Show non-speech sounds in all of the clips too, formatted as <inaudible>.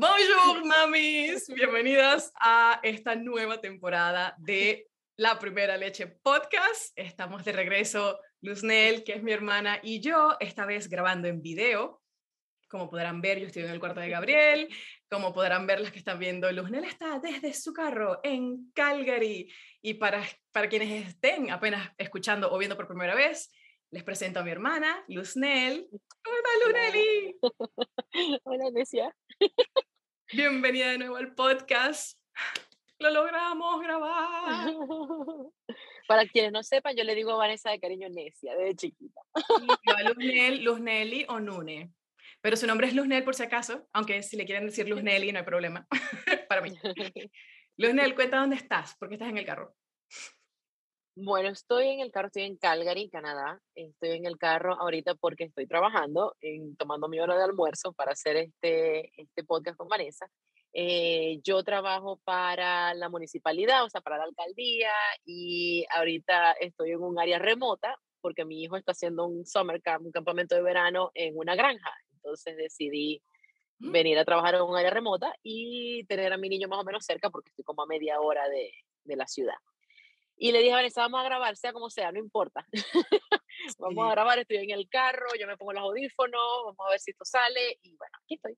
Bonjour, mamis. Bienvenidas a esta nueva temporada de La Primera Leche Podcast. Estamos de regreso, Luznel, que es mi hermana, y yo, esta vez grabando en video. Como podrán ver, yo estoy en el cuarto de Gabriel. Como podrán ver las que están viendo, Luznel está desde su carro en Calgary. Y para, para quienes estén apenas escuchando o viendo por primera vez, les presento a mi hermana, Luznel. ¿Cómo estás, Luzneli? <laughs> Hola, Necia. Bienvenida de nuevo al podcast. Lo logramos grabar. <laughs> Para quienes no sepan, yo le digo a Vanessa de cariño Necia, desde chiquita. Luznel, Luzneli o Nune. Pero su nombre es Luznel por si acaso, aunque si le quieren decir Luzneli no hay problema <laughs> para mí. <laughs> Luznel, cuenta dónde estás, porque estás en el carro. Bueno, estoy en el carro, estoy en Calgary, Canadá. Estoy en el carro ahorita porque estoy trabajando, en, tomando mi hora de almuerzo para hacer este, este podcast con Vanessa. Eh, yo trabajo para la municipalidad, o sea, para la alcaldía, y ahorita estoy en un área remota porque mi hijo está haciendo un summer camp, un campamento de verano en una granja. Entonces decidí mm. venir a trabajar en un área remota y tener a mi niño más o menos cerca porque estoy como a media hora de, de la ciudad. Y le dije a Vanessa, vamos a grabar, sea como sea, no importa. <laughs> vamos a grabar, estoy en el carro, yo me pongo los audífonos, vamos a ver si esto sale y bueno, aquí estoy.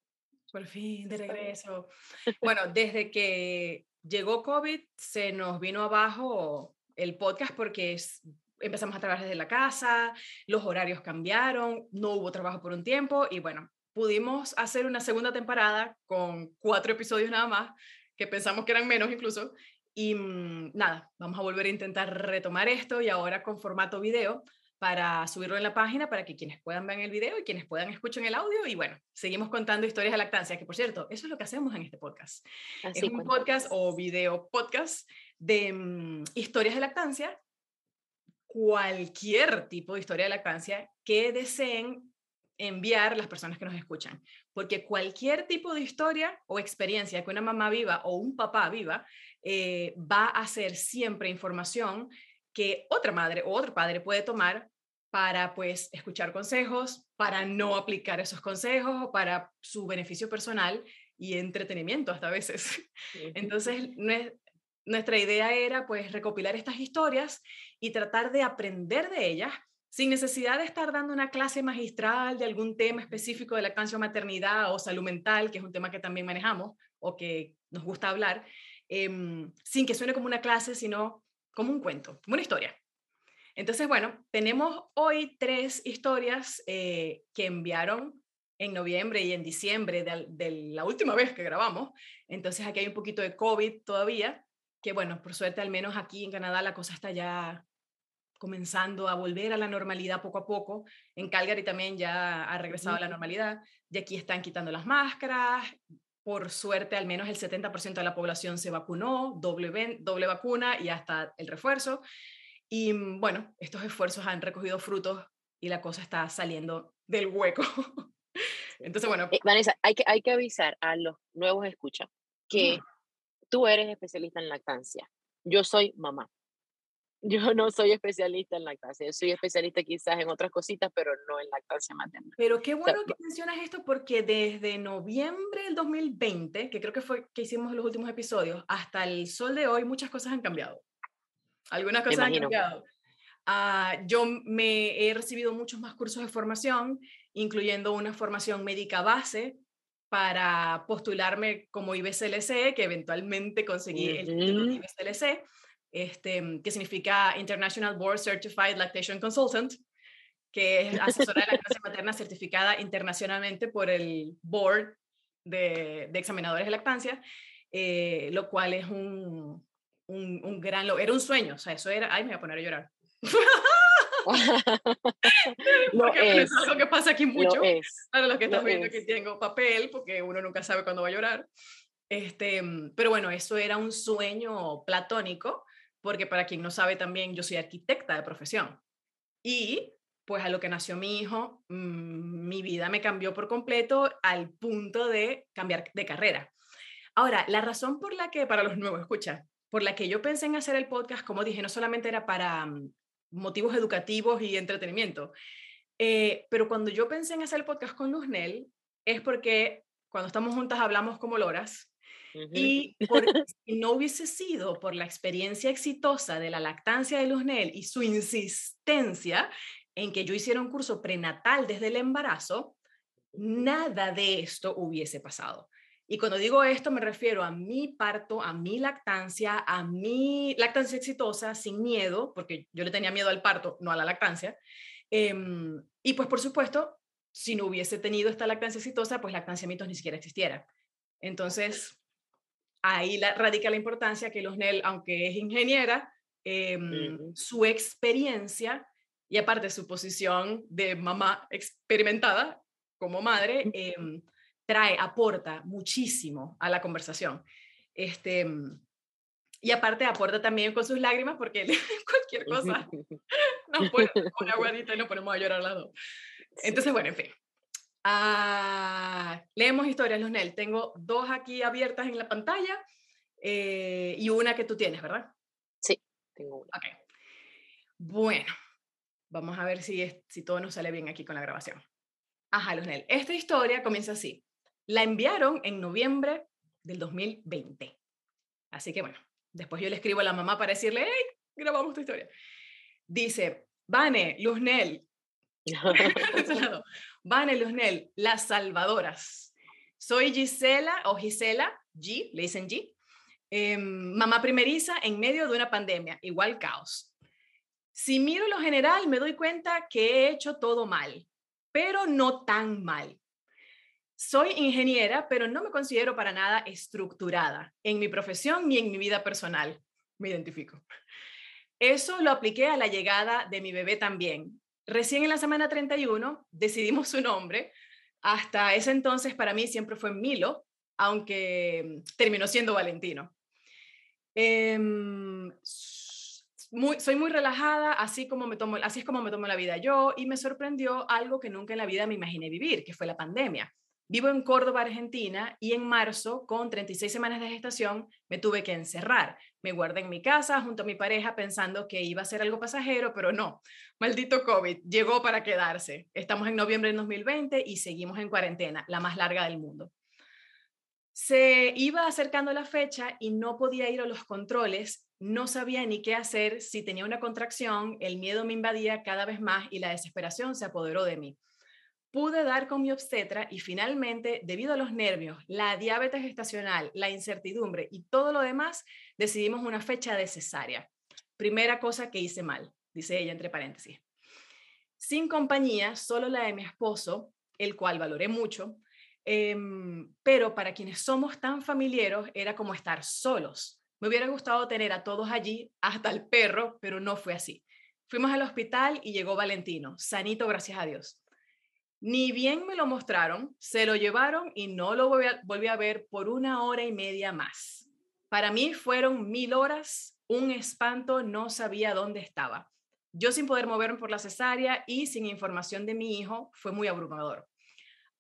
Por fin, de regreso. <laughs> Bueno, desde que llegó COVID se nos vino abajo el podcast porque es, empezamos a trabajar desde la casa, los horarios cambiaron, no hubo trabajo por un tiempo y bueno, pudimos hacer una segunda temporada con cuatro episodios nada más, que pensamos que eran menos incluso, y mm, nada, vamos a volver a intentar retomar esto y ahora con formato video para subirlo en la página para que quienes puedan ver el video y quienes puedan escuchen el audio. Y bueno, seguimos contando historias de lactancia, que por cierto, eso es lo que hacemos en este podcast. es un podcast o video podcast de mm, historias de lactancia, cualquier tipo de historia de lactancia que deseen enviar las personas que nos escuchan. Porque cualquier tipo de historia o experiencia que una mamá viva o un papá viva eh, va a ser siempre información que otra madre o otro padre puede tomar para pues escuchar consejos, para no aplicar esos consejos, para su beneficio personal y entretenimiento hasta veces. <laughs> Entonces, nuestra idea era pues recopilar estas historias y tratar de aprender de ellas sin necesidad de estar dando una clase magistral de algún tema específico de lactancia o maternidad o salud mental, que es un tema que también manejamos o que nos gusta hablar, Em, sin que suene como una clase, sino como un cuento, como una historia. Entonces, bueno, tenemos hoy tres historias eh, que enviaron en noviembre y en diciembre de, la última vez que grabamos. Entonces, aquí hay un poquito de COVID todavía, que bueno, por suerte al menos aquí en Canadá la cosa está ya comenzando a volver a la normalidad poco a poco. En Calgary también ya ha regresado a la normalidad. Y aquí están quitando las máscaras, por suerte, al menos el 70% de la población se vacunó, doble, doble vacuna y hasta el refuerzo. Y mm, bueno, estos esfuerzos han recogido frutos y la cosa está saliendo del hueco. <laughs> Entonces, bueno. Eh, Vanessa, hay que, hay que avisar a los nuevos escuchas que tú eres especialista en lactancia. Yo soy mamá. Yo no soy especialista en lactancia, yo soy especialista quizás en otras cositas, pero no en lactancia materna. Pero qué bueno que mencionas esto porque desde noviembre del 2020, que creo que fue que hicimos los últimos episodios, hasta el sol de hoy muchas cosas han cambiado. Algunas cosas han cambiado. Uh, yo me he recibido muchos más cursos de formación, incluyendo una formación médica base para postularme como IBCLC, que eventualmente conseguí el título de IBCLC este, que significa International Board Certified Lactation Consultant, que es asesora de lactancia <laughs> materna certificada internacionalmente por el Board de, de Examinadores de Lactancia, eh, lo cual es un, un, un, gran, era un sueño, o sea, eso era, ay, me voy a poner a llorar. <laughs> <laughs> porque es, algo que pasa aquí mucho. Para los que están viendo que tengo papel, porque uno nunca sabe cuándo va a llorar. Este, pero bueno, eso era un sueño platónico porque para quien no sabe también, yo soy arquitecta de profesión. Y pues a lo que nació mi hijo, mm, mi vida me cambió por completo al punto de cambiar de carrera. Ahora, la razón por la que, para los nuevos, escucha, por la que yo pensé en hacer el podcast, como dije, no solamente era para mm, motivos educativos y entretenimiento, eh, pero cuando yo pensé en hacer el podcast con Luznel, es porque cuando estamos juntas hablamos como loras. Y por, si no hubiese sido por la experiencia exitosa de la lactancia de Luznel y su insistencia en que yo hiciera un curso prenatal desde el embarazo, nada de esto hubiese pasado. Y cuando digo esto me refiero a mi parto, a mi lactancia, a mi lactancia exitosa sin miedo, porque yo le tenía miedo al parto, no a la lactancia. Em, y pues por supuesto, si no hubiese tenido esta lactancia exitosa, pues lactancia mitos ni siquiera existiera. Entonces, ahí radica la importancia que Nel, aunque es ingeniera, em, su experiencia y aparte su posición de mamá experimentada como madre, em, trae, aporta muchísimo a la conversación. Este, y aparte aporta también con sus lágrimas porque <laughs> cualquier cosa <laughs> nos pone una y nos ponemos a llorar al lado. Entonces, bueno, en fin. Ah, leemos historias, Lunel. Tengo dos aquí abiertas en la pantalla eh, y una que tú tienes, ¿verdad? Sí, tengo una. Ok. Bueno, vamos a ver si, si todo nos sale bien aquí con la grabación. Ajá, Lunel. Esta historia comienza así. La enviaron en noviembre del 2020. Así que bueno, después yo le escribo a la mamá para decirle, hey, grabamos tu historia. Dice, Vane, Luznel, <laughs> Vane Luznel, las salvadoras. Soy Gisela o Gisela, G, le dicen G, em, mamá primeriza en medio de una pandemia, igual caos. Si miro lo general, me doy cuenta que he hecho todo mal, pero no tan mal. Soy ingeniera, pero no me considero para nada estructurada en mi profesión ni en mi vida personal. Me identifico. Eso lo apliqué a la llegada de mi bebé también. Recién en la semana 31 decidimos su nombre. Hasta ese entonces para mí siempre fue Milo, aunque terminó siendo Valentino. Em, soy muy relajada, así, como me tomo, así es como me tomo la vida yo, y me sorprendió algo que nunca en la vida me imaginé vivir, que fue la pandemia. Vivo en Córdoba, Argentina, y en marzo, con 36 semanas de gestación, me tuve que encerrar. Me guardé en mi casa junto a mi pareja pensando que iba a ser algo pasajero, pero no. Maldito COVID, llegó para quedarse. Estamos en noviembre de 2020 y seguimos en cuarentena, la más larga del mundo. Se iba acercando la fecha y no podía ir a los controles, no sabía ni qué hacer, si tenía una contracción, el miedo me invadía cada vez más y la desesperación se apoderó de mí pude dar con mi obstetra y finalmente, debido a los nervios, la diabetes gestacional, la incertidumbre y todo lo demás, decidimos una fecha de cesárea. Primera cosa que hice mal, dice ella entre paréntesis. Sin compañía, solo la de mi esposo, el cual valoré mucho, em, pero para quienes somos tan familiares era como estar solos. Me hubiera gustado tener a todos allí, hasta el perro, pero no fue así. Fuimos al hospital y llegó Valentino, sanito, gracias a Dios. Ni bien me lo mostraron, se lo llevaron y no lo volví a, ver por una hora y media más. Para mí fueron mil horas, un espanto, no sabía dónde estaba. Yo sin poder moverme por la cesárea y sin información de mi hijo fue muy abrumador.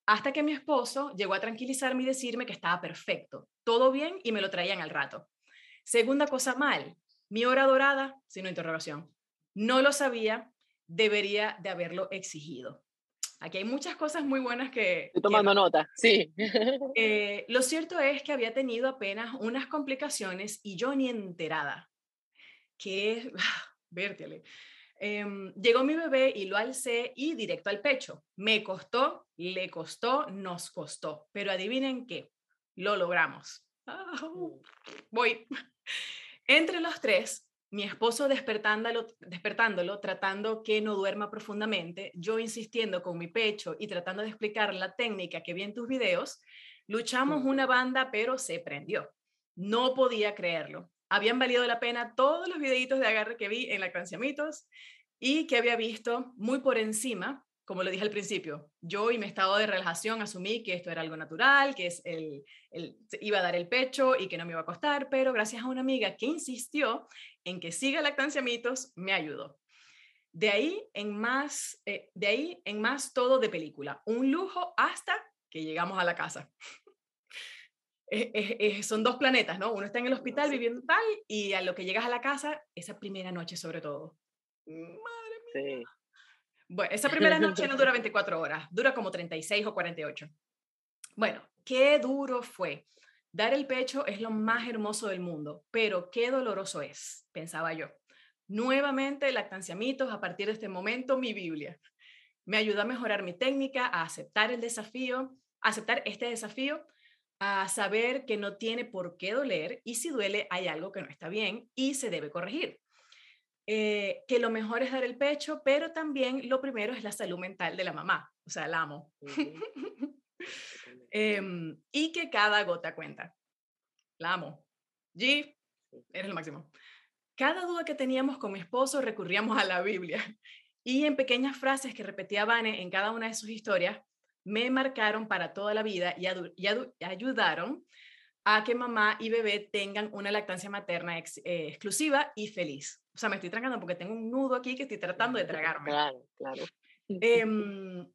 Hasta que mi esposo llegó a tranquilizarme y decirme que estaba perfecto, todo bien y me lo traían al rato. Segunda cosa mal, mi hora dorada, sin interrogación. No lo sabía, debería de haberlo exigido. Aquí hay muchas cosas muy buenas que... Estoy tomando nota, sí. <laughs> Eh, lo cierto es que había tenido apenas unas complicaciones y yo ni enterada. Que, <laughs> vértele. Em, llegó mi bebé y lo alcé y directo al pecho. Me costó, le costó, nos costó. Pero adivinen qué, lo logramos. Mm. <laughs> voy. Entre los tres mi esposo despertándolo, despertándolo, tratando que no duerma profundamente, yo insistiendo con mi pecho y tratando de explicar la técnica que vi en tus videos, luchamos una banda, pero se prendió. No podía creerlo. Habían valido la pena todos los videitos de agarre que vi en la Mitos y que había visto muy por encima como lo dije al principio, yo y mi estado de relajación asumí que esto era algo natural, que es el, iba a dar el pecho y que no me iba a costar, pero gracias a una amiga que insistió en que siga lactancia mitos, me ayudó. De ahí en más, eh, de ahí en más todo de película, un lujo hasta que llegamos a la casa. <laughs> son dos planetas, ¿no? Uno está en el hospital viviendo tal y a lo que llegas a la casa, esa primera noche sobre todo. Madre mía. Bueno, esa <laughs> primera noche no dura 24 horas, dura como 36 o 48. Bueno, qué duro fue. Dar el pecho es lo más hermoso del mundo, pero qué doloroso es, pensaba yo. Nuevamente, lactancia mitos, a partir de este momento, mi Biblia. Me ayudó a mejorar mi técnica, a aceptar el desafío, a aceptar este desafío, a saber que no tiene por qué doler y si duele hay algo que no está bien y se debe corregir. Eh, que lo mejor es dar el pecho, pero también lo primero es la salud mental de la mamá, o sea, la amo. <laughs> Em, y que cada gota cuenta. La amo. G, eres lo máximo. Cada duda que teníamos con mi esposo recurríamos a la Biblia y en pequeñas frases que repetía Vane en cada una de sus historias me marcaron para toda la vida y, ayudaron a que mamá y bebé tengan una lactancia materna eh, exclusiva y feliz. O sea, me estoy tragando porque tengo un nudo aquí que estoy tratando de tragarme. Claro, claro. <laughs> Em,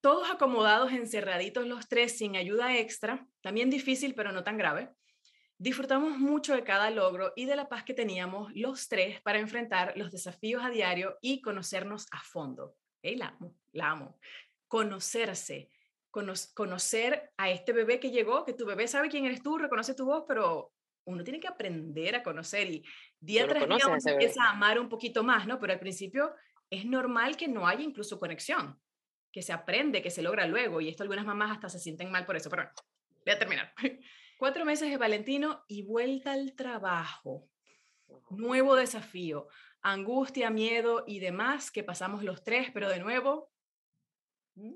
todos acomodados, encerraditos los tres, sin ayuda extra, también difícil, pero no tan grave. Disfrutamos mucho de cada logro y de la paz que teníamos los tres para enfrentar los desafíos a diario y conocernos a fondo. Hey, la amo, la amo. Conocerse, conocer a este bebé que llegó, que tu bebé sabe quién eres tú, reconoce tu voz, pero uno tiene que aprender a conocer y día tras día uno empieza a amar un poquito más, ¿no? Pero al principio es normal que no haya incluso conexión que se aprende, que se logra luego, y esto algunas mamás hasta se sienten mal por eso, pero voy a terminar. <laughs> Cuatro meses de Valentino y vuelta al trabajo. Nuevo desafío, angustia, miedo y demás que pasamos los tres, pero de nuevo, mm,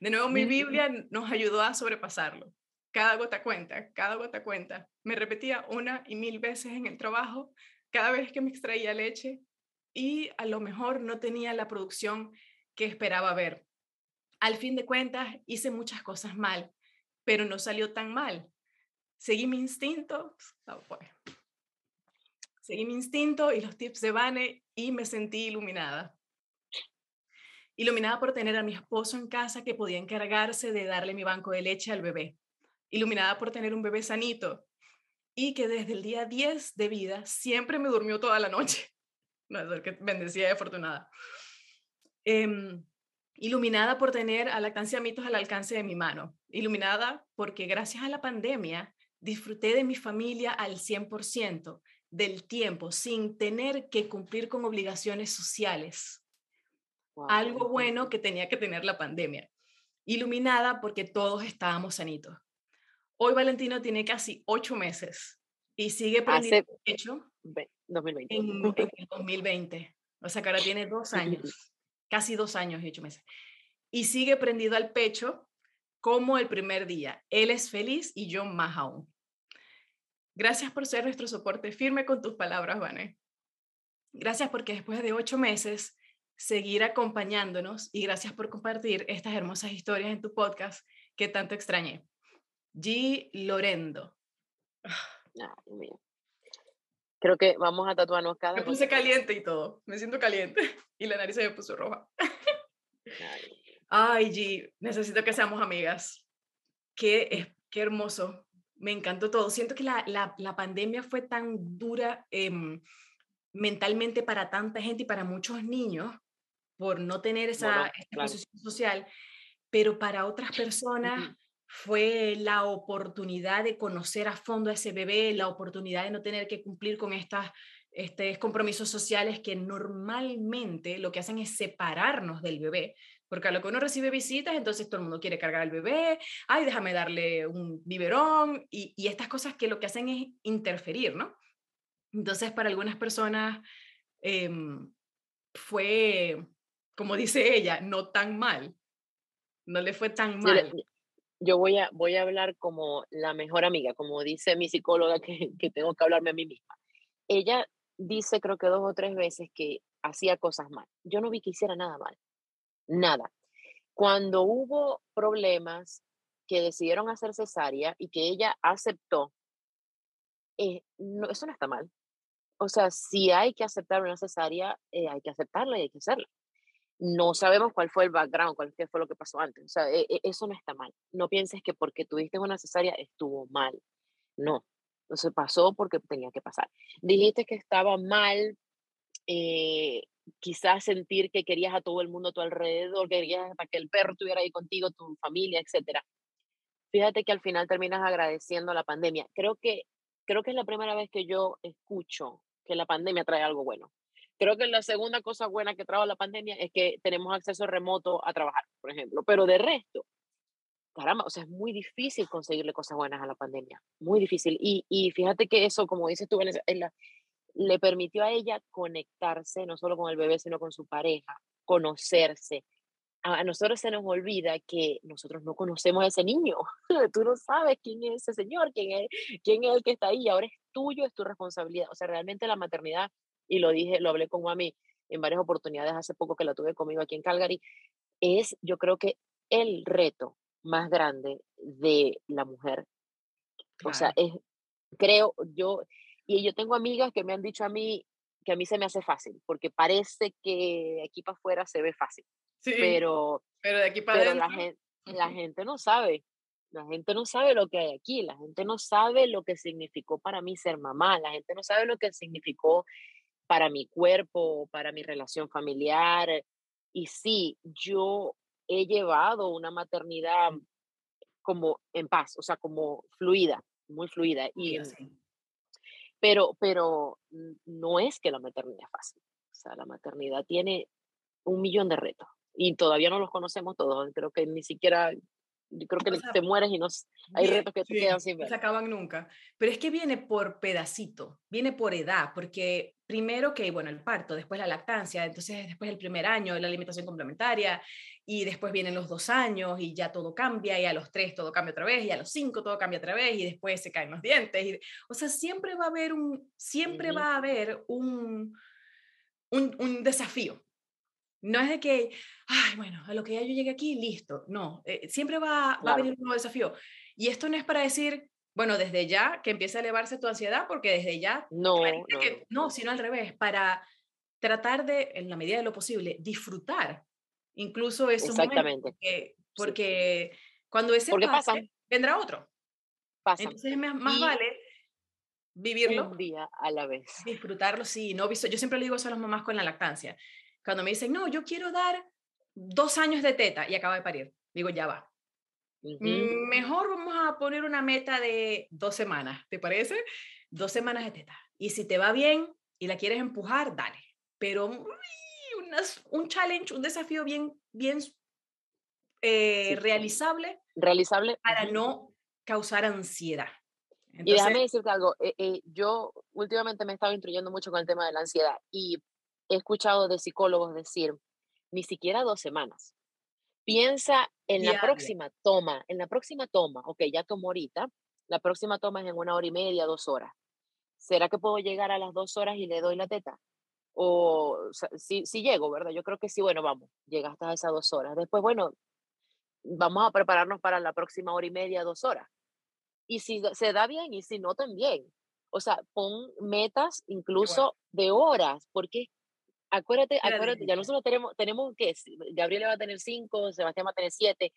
de nuevo mi Biblia nos ayudó a sobrepasarlo. Cada gota cuenta, cada gota cuenta. Me repetía una y mil veces en el trabajo, cada vez que me extraía leche y a lo mejor no tenía la producción que esperaba ver. Al fin de cuentas, hice muchas cosas mal, pero no salió tan mal. Seguí mi instinto, seguí mi instinto y los tips de Vane y me sentí iluminada. Iluminada por tener a mi esposo en casa que podía encargarse de darle mi banco de leche al bebé. Iluminada por tener un bebé sanito y que desde el día 10 de vida siempre me durmió toda la noche. <laughs> No, es que bendecida y afortunada. Em, iluminada por tener a Lactancia Mitos al alcance de mi mano, iluminada porque gracias a la pandemia disfruté de mi familia al 100% del tiempo sin tener que cumplir con obligaciones sociales. Algo bueno que tenía que tener la pandemia. Iluminada porque todos estábamos sanitos. Hoy Valentino tiene casi ocho meses y sigue prendiendo hecho 2020. En, en 2020. O sea que ahora tiene dos años casi dos años y ocho meses. Y sigue prendido al pecho como el primer día. Él es feliz y yo más aún. Gracias por ser nuestro soporte firme con tus palabras, Vané. Gracias porque después de ocho meses seguir acompañándonos y gracias por compartir estas hermosas historias en tu podcast que tanto extrañé. G. Lorendo. Creo que vamos a tatuarnos cada Me puse caliente y todo. Me siento caliente. <laughs> Y la nariz se me puso roja. Ay, <laughs> G, necesito que seamos amigas. Qué, qué hermoso. Me encantó todo. Siento que la, la, la pandemia fue tan dura em, mentalmente para tanta gente y para muchos niños por no tener esa, posición social, pero para otras personas fue la oportunidad de conocer a fondo a ese bebé, la oportunidad de no tener que cumplir con estas este, compromisos sociales que normalmente lo que hacen es separarnos del bebé, porque a lo que uno recibe visitas, entonces todo el mundo quiere cargar al bebé, ay, déjame darle un biberón, y, y estas cosas que lo que hacen es interferir, ¿no? Entonces, para algunas personas em, fue, como dice ella, no tan mal, no le fue tan mal yo voy a, voy a hablar como la mejor amiga, como dice mi psicóloga <laughs> que, que tengo que hablarme a mí misma. Ella dice creo que dos o tres veces que hacía cosas mal. Yo no vi que hiciera nada mal, nada. Cuando hubo problemas que decidieron hacer cesárea y que ella aceptó, eh, no, eso no está mal. O sea, si hay que aceptar una cesárea, eh, hay que aceptarla y hay que hacerla no sabemos cuál fue el background, cuál fue lo que pasó antes. O sea, e, e, eso no está mal. No pienses que porque tuviste una cesárea estuvo mal. No. Entonces pasó porque tenía que pasar. Dijiste que estaba mal, eh, quizás sentir que querías a todo el mundo a tu alrededor, que querías para que el perro estuviera ahí contigo, tu familia, etc. fíjate que al final terminas agradeciendo la pandemia. Creo que, creo que es la primera vez que yo escucho que la pandemia trae algo bueno. Creo que la segunda cosa buena que trajo la pandemia es que tenemos acceso remoto a trabajar, por ejemplo. Pero de resto, caramba, o sea, es muy difícil conseguirle cosas buenas a la pandemia, muy difícil. Y, y fíjate que eso, como dices tú, le permitió a ella conectarse no solo con el bebé, sino con su pareja, conocerse. A, nosotros se nos olvida que nosotros no conocemos a ese niño. <laughs> Tú no sabes quién es ese señor, quién es, quién es el que está ahí. Ahora es tuyo, es tu responsabilidad. O sea, realmente la maternidad y lo dije, lo hablé con mami en varias oportunidades hace poco que la tuve conmigo aquí en Calgary, es yo creo que el reto más grande de la mujer. O sea, es, creo yo, y yo tengo amigas que me han dicho a mí que a mí se me hace fácil, porque parece que de aquí para afuera se ve fácil. Sí, pero, pero de aquí para La gente, la gente no sabe. La gente no sabe lo que hay aquí, la gente no sabe lo que significó para mí ser mamá, la gente no sabe lo que significó para mi cuerpo, para mi relación familiar. Y sí, yo he llevado una maternidad como en paz, o sea, como fluida, muy fluida. Y, pero, pero no es que la maternidad es fácil. O sea, la maternidad tiene un millón de retos y todavía no los conocemos todos. Creo que ni siquiera yo creo que te mueres y no hay retos que te quedan sin ver. No se acaban nunca. Pero es que viene por pedacito, viene por edad, porque primero que, bueno, el parto, después la lactancia, entonces después el primer año, la alimentación complementaria, y después vienen los dos años y ya todo cambia, y a los tres todo cambia otra vez, y a los cinco todo cambia otra vez, y después se caen los dientes. Y, o sea, siempre va a haber un, siempre va a haber un, un, un desafío no es de que, ay, bueno, a lo que ya yo llegué aquí, listo. No, eh, siempre va, a venir un nuevo desafío. Y esto no es para decir, bueno, desde ya que empiece a elevarse tu ansiedad, porque desde ya, no, no. sino al revés, para tratar de, en la medida de lo posible, disfrutar incluso esos Exactamente. Porque, porque cuando ese porque pase, vendrá otro. Pasa. Entonces más, vale vivirlo. Un día a la vez. Disfrutarlo, sí. No, yo siempre le digo eso a las mamás con la lactancia. Cuando me dicen, no, yo quiero dar dos años de teta y acaba de parir, digo, ya va. Mejor vamos a poner una meta de dos semanas, ¿te parece? Dos semanas de teta. Y si te va bien y la quieres empujar, dale. Pero un challenge, un desafío bien, bien eh, realizable. Realizable. Para no causar ansiedad. y déjame decirte algo, eh, eh, yo últimamente me he estado instruyendo mucho con el tema de la ansiedad y he escuchado de psicólogos decir, ni siquiera dos semanas. Piensa en la próxima toma, en la próxima toma, ok, ya tomo ahorita, la próxima toma es en una hora y media, dos horas. ¿Será que puedo llegar a las dos horas y le doy la teta? O, si, si llego, ¿verdad? Yo creo que sí, bueno, vamos, llegaste a esas dos horas. Después, bueno, vamos a prepararnos para la próxima hora y media, dos horas. Y si se da bien y si no, también. O sea, pon metas incluso de horas, porque acuérdate, acuérdate, ya nosotros tenemos, tenemos que, Gabriela va a tener cinco, Sebastián va a tener siete,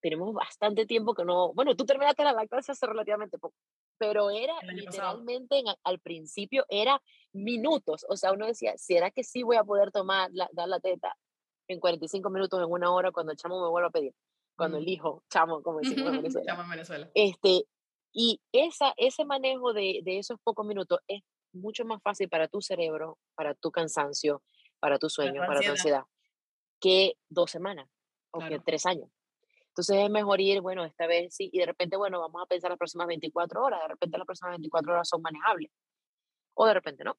tenemos bastante tiempo que no, bueno, tú terminaste la lactancia hace relativamente poco, pero era literalmente al principio era minutos, o sea, uno decía, ¿será que sí voy a poder tomar, dar la teta en 45 minutos, en una hora, cuando el chamo me vuelva a pedir? Cuando el hijo, chamo, como decimos en <laughs> Venezuela. chamo en Venezuela. Este, y esa, ese manejo de, de esos pocos minutos es mucho más fácil para tu cerebro, para tu cansancio, para tu sueño, para tu ansiedad, que dos semanas o que tres años. Entonces es mejor ir, bueno, esta vez sí, y de repente, bueno, vamos a pensar las próximas 24 horas, de repente las próximas 24 horas son manejables, o de repente no.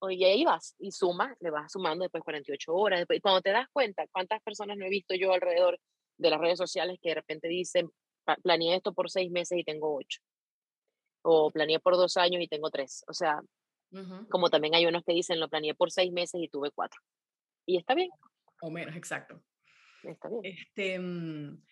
O y ahí vas, y sumas, le vas sumando después 48 horas, después, y cuando te das cuenta, cuántas personas no he visto yo alrededor de las redes sociales que de repente dicen, planeé esto por seis meses y tengo ocho o planeé por dos años y tengo tres. O sea, como también hay unos que dicen, lo planeé por seis meses y tuve cuatro. Y está bien. O menos, exacto. Está bien. Este, mm,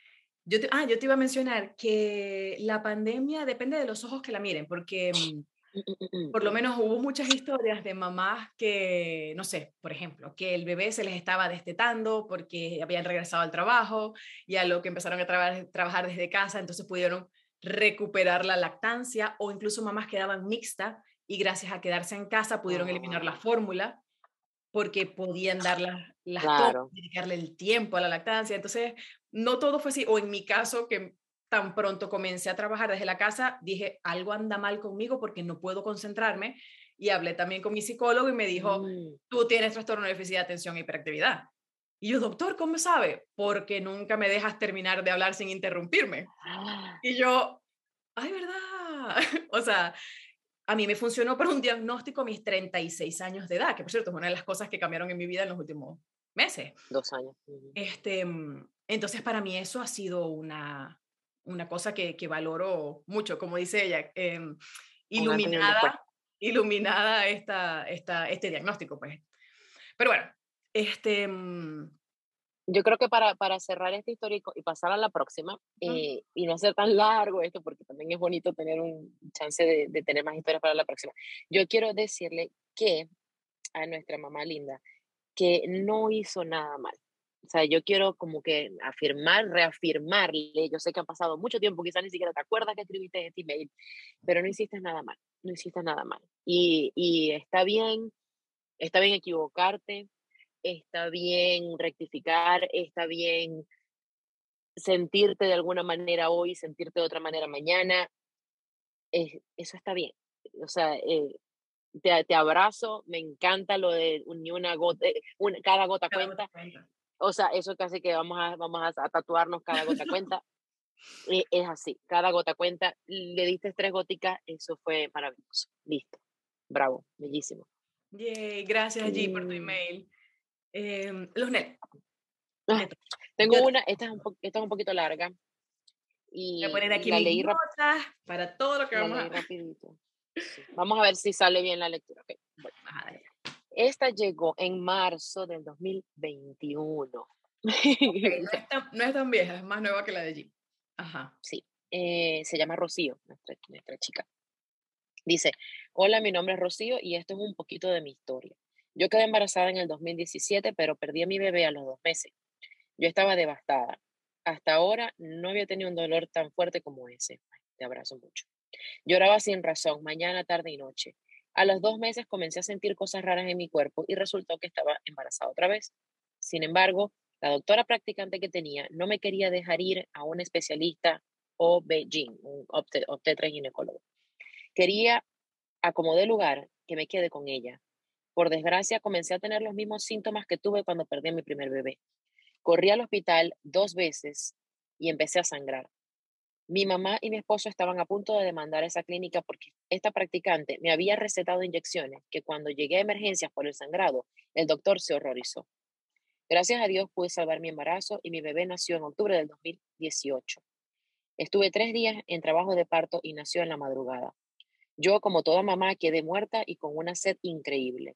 yo te, ah, yo te iba a mencionar que la pandemia depende de los ojos que la miren, porque mm, mm, por lo menos hubo muchas historias de mamás que, no sé, por ejemplo, que el bebé se les estaba destetando porque habían regresado al trabajo y a lo que empezaron a trabajar desde casa, entonces pudieron recuperar la lactancia o incluso mamás quedaban mixtas y gracias a quedarse en casa pudieron eliminar la ah. fórmula porque podían dar las, las dedicarle el tiempo a la lactancia. Entonces, no todo fue así. O en mi caso, que tan pronto comencé a trabajar desde la casa, dije, algo anda mal conmigo porque no puedo concentrarme. Y hablé también con mi psicólogo y me dijo, Mm, tú tienes trastorno de déficit de atención e hiperactividad. Y yo, doctor, ¿cómo sabe? Porque nunca me dejas terminar de hablar sin interrumpirme. ah, Y yo, ay, ¿verdad? <laughs> o sea, a mí me funcionó para un diagnóstico a mis 36 años de edad, que por cierto es una de las cosas que cambiaron en mi vida en los últimos meses. Dos años. Este, mm, entonces, para mí eso ha sido una, una cosa que, que valoro mucho, como dice ella, em, iluminada, iluminada esta, esta, este diagnóstico, pues. Pero bueno, este, mm, Yo creo que para, para cerrar este histórico y pasar a la próxima, eh, y no hacer tan largo esto, porque también es bonito tener un chance de, de tener más historias para la próxima, yo quiero decirle que a nuestra mamá linda, que no hizo nada mal. O sea, yo quiero como que afirmar, reafirmarle, yo sé que ha pasado mucho tiempo, quizás ni siquiera te acuerdas que escribiste este email, pero no hiciste nada mal, no hiciste nada mal. Y, y está bien, está bien equivocarte, está bien rectificar, está bien sentirte de alguna manera hoy, sentirte de otra manera mañana, eh, eso está bien. O sea, eh, te, te abrazo, me encanta lo de ni una gota, eh, una- cada gota cada cuenta. cuenta. O sea, eso casi que vamos a, vamos a, a tatuarnos cada gota cuenta. Eh, es así, cada gota cuenta. Le diste tres goticas, eso fue maravilloso. Listo. Bravo, bellísimo. Yay, gracias, G, por tu email. Em, los net. Ah, Tengo Yo- una, esta es un, po- esta es un poquito larga. Y Voy a poner aquí la mis leí, rap- notas para todo lo que vamos a... Sí. Vamos a ver si sale bien la lectura. <laughs> Esta llegó en marzo del 2021. Ok, no, <laughs> es tan, no es tan vieja, es más nueva que la de G. Ajá. Sí, eh, se llama Rocío, nuestra, nuestra chica. Dice, hola, mi nombre es Rocío y esto es un poquito de mi historia. Yo quedé embarazada en el 2017, pero perdí a mi bebé a los dos meses. Yo estaba devastada. Hasta ahora no había tenido un dolor tan fuerte como ese. Te abrazo mucho. Lloraba sin razón, mañana, tarde y noche. A los dos meses comencé a sentir cosas raras en mi cuerpo y resultó que estaba embarazada otra vez. Sin embargo, la doctora practicante que tenía no me quería dejar ir a un especialista OB-GYN, un obte- obstetra ginecólogo. Quería, acomodé lugar, que me quede con ella. Por desgracia, comencé a tener los mismos síntomas que tuve cuando perdí a mi primer bebé. Corrí al hospital dos veces y empecé a sangrar. Mi mamá y mi esposo estaban a punto de demandar a esa clínica porque esta practicante me había recetado inyecciones que cuando llegué a emergencias por el sangrado, el doctor se horrorizó. Gracias a Dios pude salvar mi embarazo y mi bebé nació en octubre del 2018. Estuve tres días en trabajo de parto y nació en la madrugada. Yo, como toda mamá, quedé muerta y con una sed increíble.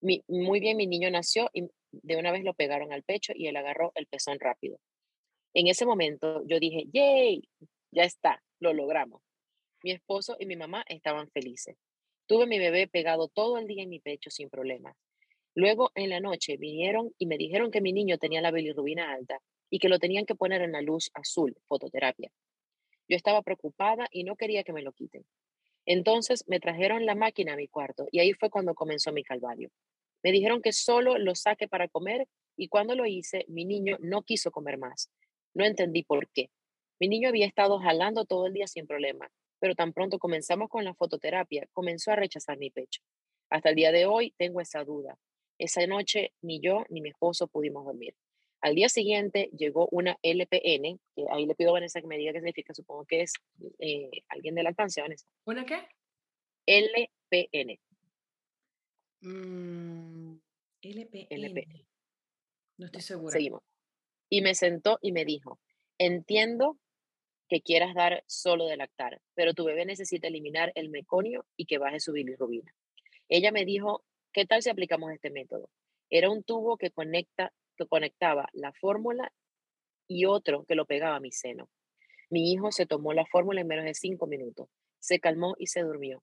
Muy bien, mi niño nació y de una vez lo pegaron al pecho y él agarró el pezón rápido. En ese momento yo dije, ¡yay! Ya está, lo logramos. Mi esposo y mi mamá estaban felices. Tuve mi bebé pegado todo el día en mi pecho sin problemas. Luego, en la noche, vinieron y me dijeron que mi niño tenía la bilirrubina alta y que lo tenían que poner en la luz azul, fototerapia. Yo estaba preocupada y no quería que me lo quiten. Entonces me trajeron la máquina a mi cuarto y ahí fue cuando comenzó mi calvario. Me dijeron que solo lo saque para comer y cuando lo hice, mi niño no quiso comer más. No entendí por qué. Mi niño había estado jalando todo el día sin problema, pero tan pronto comenzamos con la fototerapia, comenzó a rechazar mi pecho. Hasta el día de hoy tengo esa duda. Esa noche ni yo ni mi esposo pudimos dormir. Al día siguiente llegó una LPN, que ahí le pido a Vanessa que me diga qué significa, supongo que es eh, alguien de lactancia, Vanessa. ¿Una qué? LPN. Mm, LPN. LPN. No estoy segura. Seguimos. Y me sentó y me dijo, entiendo que quieras dar solo de lactar, pero tu bebé necesita eliminar el meconio y que baje su bilirrubina. Ella me dijo, ¿qué tal si aplicamos este método? Era un tubo que, conecta, que conectaba la fórmula y otro que lo pegaba a mi seno. Mi hijo se tomó la fórmula en menos de cinco minutos, se calmó y se durmió.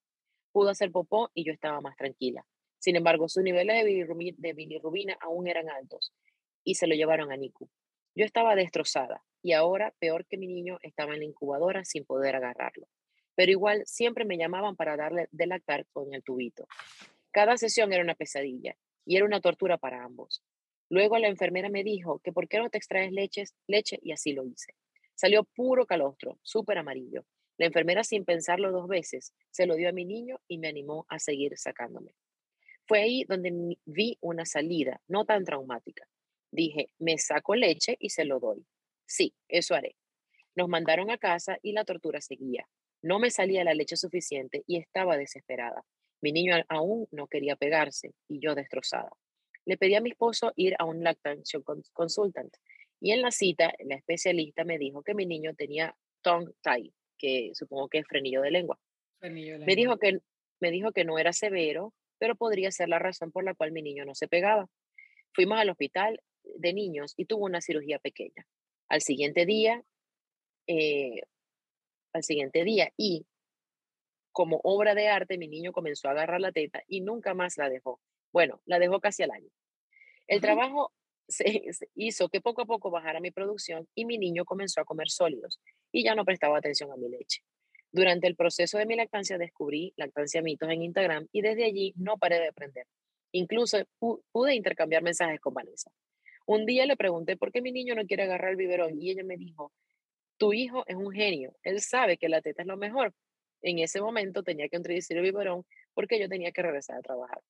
Pudo hacer popó y yo estaba más tranquila. Sin embargo, sus niveles de bilirrubina, aún eran altos y se lo llevaron a NICU. Yo estaba destrozada y ahora, peor que mi niño, estaba en la incubadora sin poder agarrarlo. Pero igual siempre me llamaban para darle de lactar con el tubito. Cada sesión era una pesadilla y era una tortura para ambos. Luego la enfermera me dijo que por qué no te extraes leches, leche y así lo hice. Salió puro calostro, súper amarillo. La enfermera, sin pensarlo dos veces, se lo dio a mi niño y me animó a seguir sacándome. Fue ahí donde vi una salida, no tan traumática. Dije, me saco leche y se lo doy. Sí, eso haré. Nos mandaron a casa y la tortura seguía. No me salía la leche suficiente y estaba desesperada. Mi niño aún no quería pegarse y yo destrozada. Le pedí a mi esposo ir a un lactation consultant y en la cita la especialista me dijo que mi niño tenía tongue tie, que supongo que es frenillo de lengua. Me, dijo que, me dijo que no era severo, pero podría ser la razón por la cual mi niño no se pegaba. Fuimos al hospital de niños y tuvo una cirugía pequeña. Al siguiente día, eh, al siguiente día y como obra de arte, mi niño comenzó a agarrar la teta y nunca más la dejó. Bueno, la dejó casi al año. El trabajo <laughs> se, hizo que poco a poco bajara mi producción y mi niño comenzó a comer sólidos y ya no prestaba atención a mi leche. Durante el proceso de mi lactancia descubrí lactancia mitos en Instagram y desde allí no paré de aprender. Incluso pude intercambiar mensajes con Vanessa. Un día le pregunté por qué mi niño no quiere agarrar el biberón y ella me dijo, tu hijo es un genio, él sabe que la teta es lo mejor. En ese momento tenía que introducir el biberón porque yo tenía que regresar a trabajar.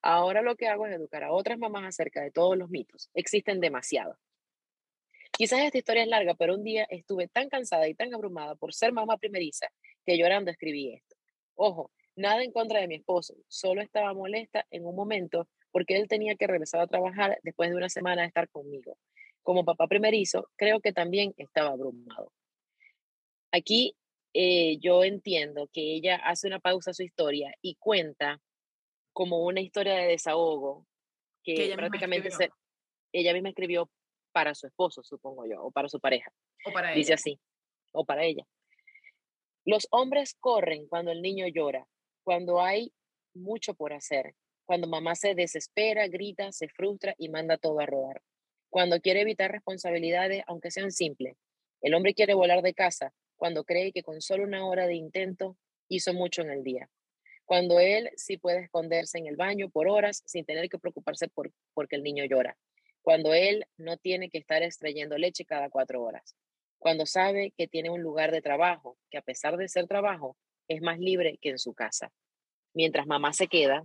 Ahora lo que hago es educar a otras mamás acerca de todos los mitos. Existen demasiados. Quizás esta historia es larga, pero un día estuve tan cansada y tan abrumada por ser mamá primeriza que llorando escribí esto. Ojo, nada en contra de mi esposo, solo estaba molesta en un momento porque él tenía que regresar a trabajar después de una semana de estar conmigo. Como papá primerizo, creo que también estaba abrumado. Aquí eh, yo entiendo que ella hace una pausa a su historia y cuenta como una historia de desahogo que, ella prácticamente misma ella misma escribió para su esposo, supongo yo, o para su pareja. O para Dice así, o para ella. Los hombres corren cuando el niño llora, cuando hay mucho por hacer, cuando mamá se desespera, grita, se frustra y manda todo a rodar, cuando quiere evitar responsabilidades, aunque sean simples. El hombre quiere volar de casa cuando cree que con solo una hora de intento hizo mucho en el día cuando él sí puede esconderse en el baño por horas sin tener que preocuparse por porque el niño llora, cuando él no tiene que estar extrayendo leche cada cuatro horas, cuando sabe que tiene un lugar de trabajo, que a pesar de ser trabajo, es más libre que en su casa. Mientras mamá se queda,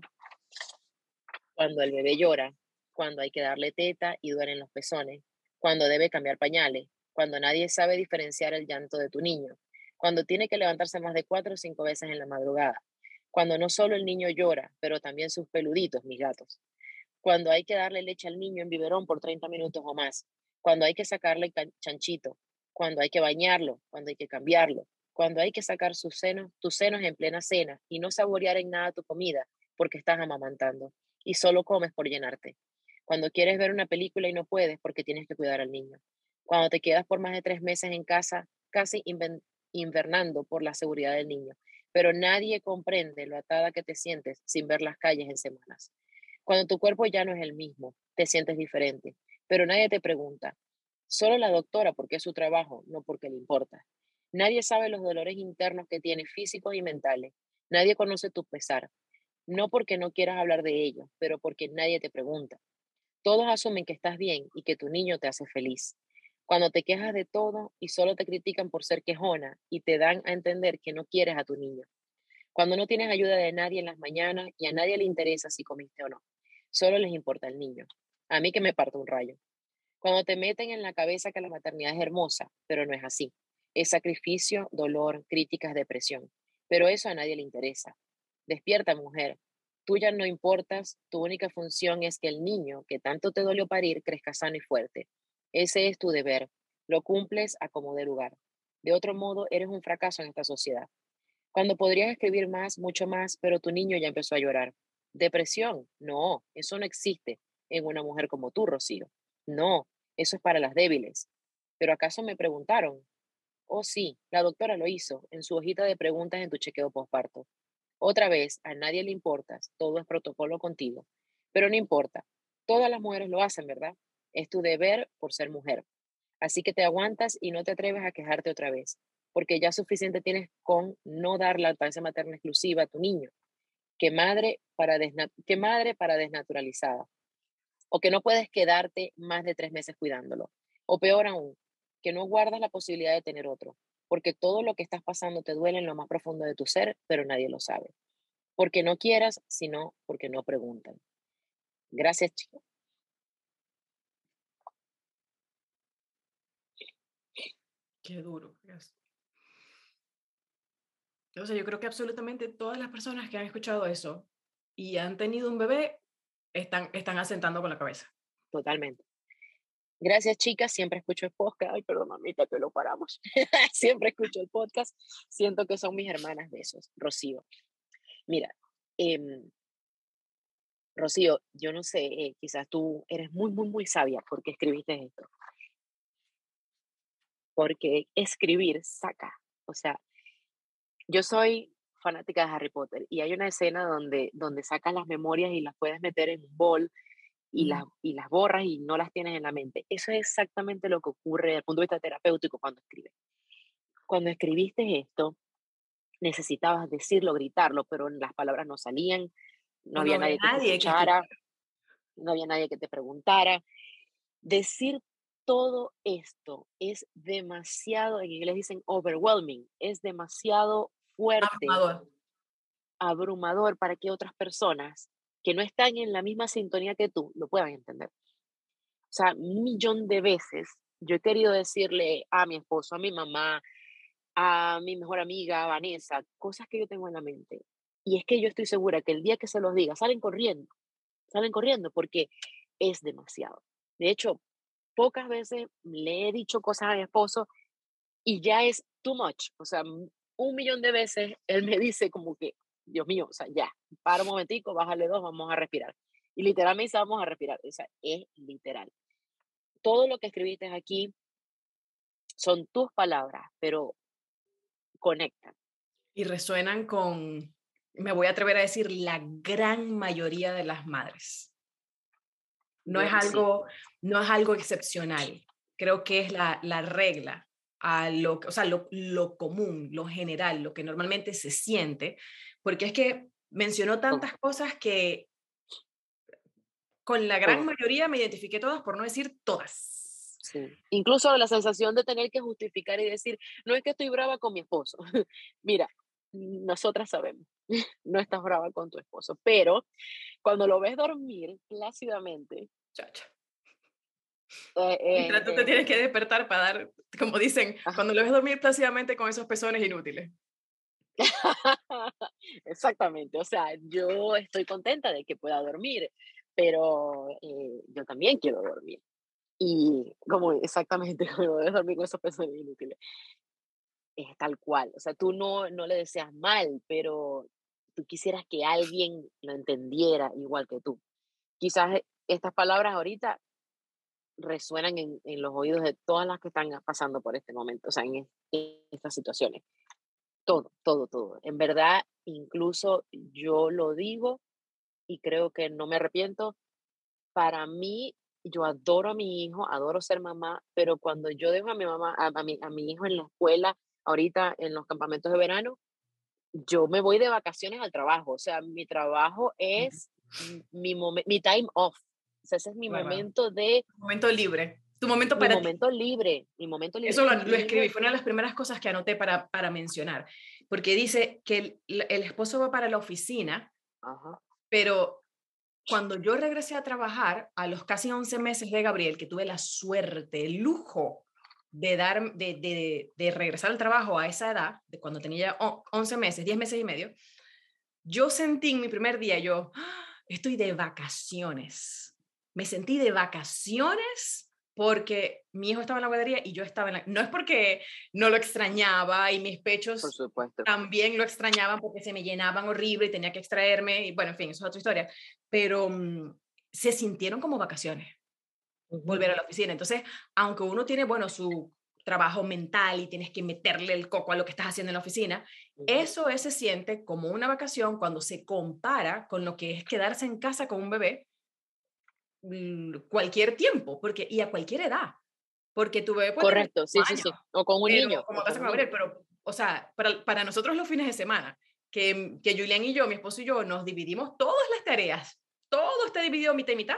cuando el bebé llora, cuando hay que darle teta y duelen los pezones, cuando debe cambiar pañales, cuando nadie sabe diferenciar el llanto de tu niño, cuando tiene que levantarse más de cuatro o cinco veces en la madrugada, cuando no solo el niño llora, pero también sus peluditos, mis gatos. Cuando hay que darle leche al niño en biberón por 30 minutos o más. Cuando hay que sacarle chanchito. Cuando hay que bañarlo. Cuando hay que cambiarlo. Cuando hay que sacar sus senos, tus senos en plena cena y no saborear en nada tu comida porque estás amamantando y solo comes por llenarte. Cuando quieres ver una película y no puedes porque tienes que cuidar al niño. Cuando te quedas por más de tres meses en casa, casi invernando por la seguridad del niño pero nadie comprende lo atada que te sientes sin ver las calles en semanas. Cuando tu cuerpo ya no es el mismo, te sientes diferente, pero nadie te pregunta. Solo la doctora porque es su trabajo, no porque le importa. Nadie sabe los dolores internos que tienes físicos y mentales. Nadie conoce tu pesar. No porque no quieras hablar de ello, pero porque nadie te pregunta. Todos asumen que estás bien y que tu niño te hace feliz. Cuando te quejas de todo y solo te critican por ser quejona y te dan a entender que no quieres a tu niño. Cuando no tienes ayuda de nadie en las mañanas y a nadie le interesa si comiste o no. Solo les importa el niño. A mí que me parto un rayo. Cuando te meten en la cabeza que la maternidad es hermosa, pero no es así. Es sacrificio, dolor, críticas, depresión. Pero eso a nadie le interesa. Despierta, mujer. Tú ya no importas, tu única función es que el niño que tanto te dolió parir crezca sano y fuerte, ese es tu deber. Lo cumples a como de lugar. De otro modo, eres un fracaso en esta sociedad. Cuando podrías escribir más, mucho más, pero tu niño ya empezó a llorar. Depresión, no, eso no existe en una mujer como tú, Rocío. No, eso es para las débiles. Pero ¿acaso me preguntaron? Oh, sí, la doctora lo hizo en su hojita de preguntas en tu chequeo postparto. Otra vez, a nadie le importas, todo es protocolo contigo. Pero no importa, todas las mujeres lo hacen, ¿verdad? Es tu deber por ser mujer. Así que te aguantas y no te atreves a quejarte otra vez, porque ya suficiente tienes con no dar la lactancia materna exclusiva a tu niño, que madre para, que madre para desnaturalizada, o que no puedes quedarte más de tres meses cuidándolo, o peor aún, que no guardas la posibilidad de tener otro, porque todo lo que estás pasando te duele en lo más profundo de tu ser, pero nadie lo sabe. Porque no quieras, sino porque no preguntan. Gracias, chicos. Qué duro. O sea, yo creo que absolutamente todas las personas que han escuchado eso y han tenido un bebé están, están asentando con la cabeza. Totalmente. Gracias, chicas. Siempre escucho el podcast. Ay, perdón, mamita, que lo paramos. <laughs> Siempre escucho el podcast. Siento que son mis hermanas de esos. Rocío. Mira, em, Rocío, yo no sé, eh, quizás tú eres muy, muy, muy sabia porque escribiste esto. Porque escribir saca. O sea, yo soy fanática de Harry Potter y hay una escena donde, donde sacas las memorias y las puedes meter en un bol y, las, y las borras y no las tienes en la mente. Eso es exactamente lo que ocurre desde el punto de vista terapéutico cuando escribes. Cuando escribiste esto, necesitabas decirlo, gritarlo, pero las palabras no salían, no, había nadie que te escuchara, no había nadie que te preguntara. Decir todo esto es demasiado, en inglés dicen overwhelming, es demasiado fuerte, abrumador para que otras personas que no están en la misma sintonía que tú lo puedan entender. O sea, un millón de veces yo he querido decirle a mi esposo, a mi mamá, a mi mejor amiga, Vanessa, cosas que yo tengo en la mente. Y es que yo estoy segura que el día que se los diga, salen corriendo, salen corriendo porque es demasiado. De hecho, pocas veces le he dicho cosas a mi esposo y ya es too much. O sea, un millón de veces él me <laughs> dice como que, Dios mío, o sea, ya, para un momentico, bájale dos, vamos a respirar. Y literalmente vamos a respirar, o sea, es literal. Todo lo que escribiste aquí son tus palabras, pero conectan. Y resuenan con, me voy a atrever a decir, la gran mayoría de las madres. No es algo, no es algo excepcional. Creo que es la, la regla a lo, o sea, lo, lo, común, lo general, lo que normalmente se siente, porque es que mencionó tantas cosas que con la gran mayoría me identifiqué todas, por no decir todas. Sí. Incluso la sensación de tener que justificar y decir, no es que estoy brava con mi esposo. <laughs> Mira, nosotras sabemos, <laughs> no estás brava con tu esposo, pero cuando lo ves dormir plácidamente, chacha. Eh, Mientras tú te tienes que despertar para dar, como dicen, cuando lo ves dormir plácidamente con esos pezones inútiles. <laughs> Exactamente, o sea, yo estoy contenta de que pueda dormir, pero eh, yo también quiero dormir. Y como exactamente <laughs> como debes dormir con esos pezones inútiles. Es tal cual, o sea, tú no, no le deseas mal, pero tú quisieras que alguien lo entendiera igual que tú. Quizás estas palabras ahorita resuenan en, en, los oídos de todas las que están pasando por este momento, o sea, en, estas situaciones. Todo, todo, todo. En verdad, incluso yo lo digo y creo que no me arrepiento. Para mí, yo adoro a mi hijo, adoro ser mamá, pero cuando yo dejo a mi mamá, a, mi, a mi hijo en la escuela, ahorita en los campamentos de verano, yo me voy de vacaciones al trabajo. O sea, mi trabajo es mi, mi time off ese es mi momento de... Momento libre. Tu momento para... Mi momento libre. Mi momento libre. Eso lo, escribí, fue una de las primeras cosas que anoté para, para mencionar, porque dice que el, el esposo va para la oficina, pero cuando yo regresé a trabajar, a los casi 11 meses de Gabriel, que tuve la suerte, el lujo de, dar, de, de, de, regresar al trabajo a esa edad, de cuando tenía 11 meses, 10 meses y medio, yo sentí en mi primer día, yo, ¡Ah! estoy de vacaciones me sentí de vacaciones porque mi hijo estaba en la guardería y yo estaba en la... No es porque no lo extrañaba y mis pechos también lo extrañaban porque se me llenaban horrible y tenía que extraerme y bueno, en fin, eso es otra historia, pero mm, se sintieron como vacaciones volver a la oficina. Entonces, aunque uno tiene, bueno, su trabajo mental y tienes que meterle el coco a lo que estás haciendo en la oficina, eso se siente como una vacación cuando se compara con lo que es quedarse en casa con un bebé Mm, cualquier tiempo, porque, y a cualquier edad, porque tu bebé puede Correcto, sí, sí, sí, o con un niño. Como pasa con Gabriel, pero, o sea, para, para nosotros los fines de semana, que, que Julián y yo, mi esposo y yo, nos dividimos todas las tareas, todo está dividido mitad y mitad,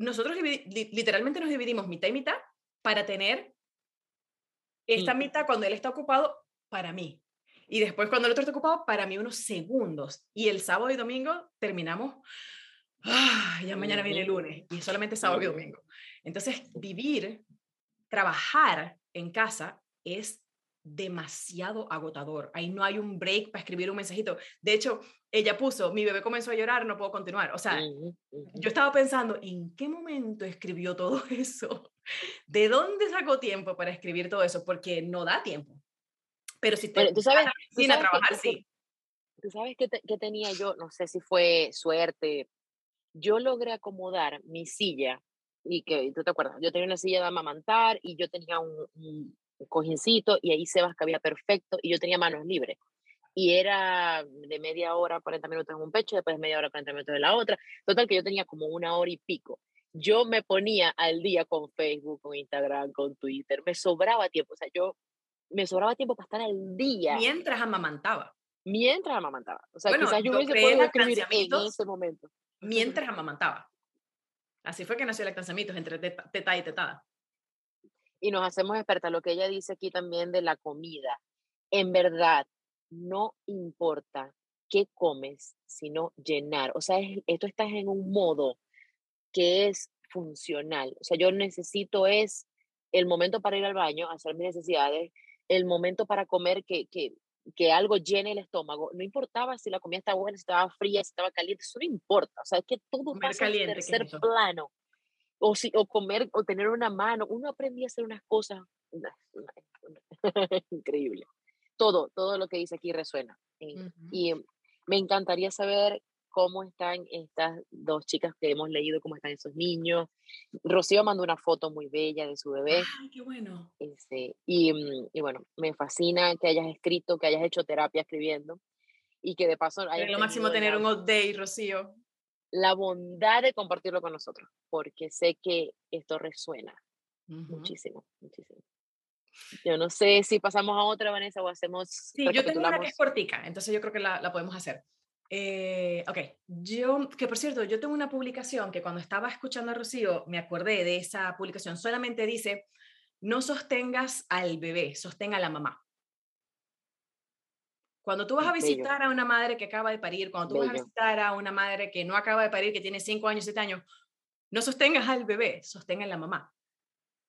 nosotros literalmente nos dividimos mitad y mitad para tener esta mitad cuando él está ocupado para mí. Y después cuando el otro está ocupado, para mí unos segundos. Y el sábado y domingo terminamos, ah, ya mañana viene el lunes, y solamente sábado y domingo. Entonces, vivir, trabajar en casa es demasiado agotador. Ahí no hay un break para escribir un mensajito. De hecho, ella puso, mi bebé comenzó a llorar, no puedo continuar. O sea, yo estaba pensando, ¿en qué momento escribió todo <laughs> eso? ¿De dónde sacó tiempo para escribir todo eso? Porque no da tiempo. Pero si te tú sabes, sin a trabajar, sí. Tú sabes que, tenía yo, no sé si fue suerte, yo logré acomodar mi silla y que tú te acuerdas, yo tenía una silla de amamantar y yo tenía un, cojincito y ahí Sebas cabía perfecto y yo tenía manos libres. Y era de media hora, 40 minutos en un pecho, después de media hora, 40 minutos en la otra. Total que yo tenía como una hora y pico. Yo me ponía al día con Facebook, con Instagram, con Twitter. Me sobraba tiempo. O sea, yo me sobraba tiempo para estar al día. Mientras amamantaba. Mientras amamantaba. O sea, quizás yo hubiese podido escribir en ese momento. Mientras amamantaba. Así fue que nació el lactanciamiento, entre teta y tetada y nos hacemos expertas. Lo que ella dice aquí también de la comida. En verdad, no importa qué comes, sino llenar. O sea, esto estás en un modo que es funcional. O sea, yo necesito es el momento para ir al baño, hacer mis necesidades, el momento para comer que, que, que algo llene el estómago. No importaba si la comida estaba buena, si estaba fría, si estaba caliente, eso no importa. O sea, es que todo pasa en tercer plano o, si, o comer o tener una mano. Uno aprendía a hacer unas cosas <laughs> increíble. Todo, todo lo que dice aquí resuena. Eh, y me encantaría saber cómo están estas dos chicas que hemos leído, cómo están esos niños. Rocío mandó una foto muy bella de su bebé. ¡Ay, qué bueno! Este, y, mm, y, bueno, me fascina que hayas escrito, que hayas hecho terapia escribiendo y que de paso... Es lo máximo tener un update, Rocío la bondad de compartirlo con nosotros, porque sé que esto resuena muchísimo, muchísimo. Yo no sé si pasamos a otra, Vanessa, o hacemos... Sí, yo tengo una que es cortica, entonces yo creo que la, la podemos hacer. Eh, ok, yo, que por cierto, yo tengo una publicación que cuando estaba escuchando a Rocío, me acordé de esa publicación, solamente dice, no sostengas al bebé, sostenga a la mamá. Cuando tú vas a visitar a una madre que acaba de parir, cuando tú vas a visitar a una madre que no acaba de parir, que tiene 5 años, 7 años, no sostengas al bebé, sostenga a la mamá.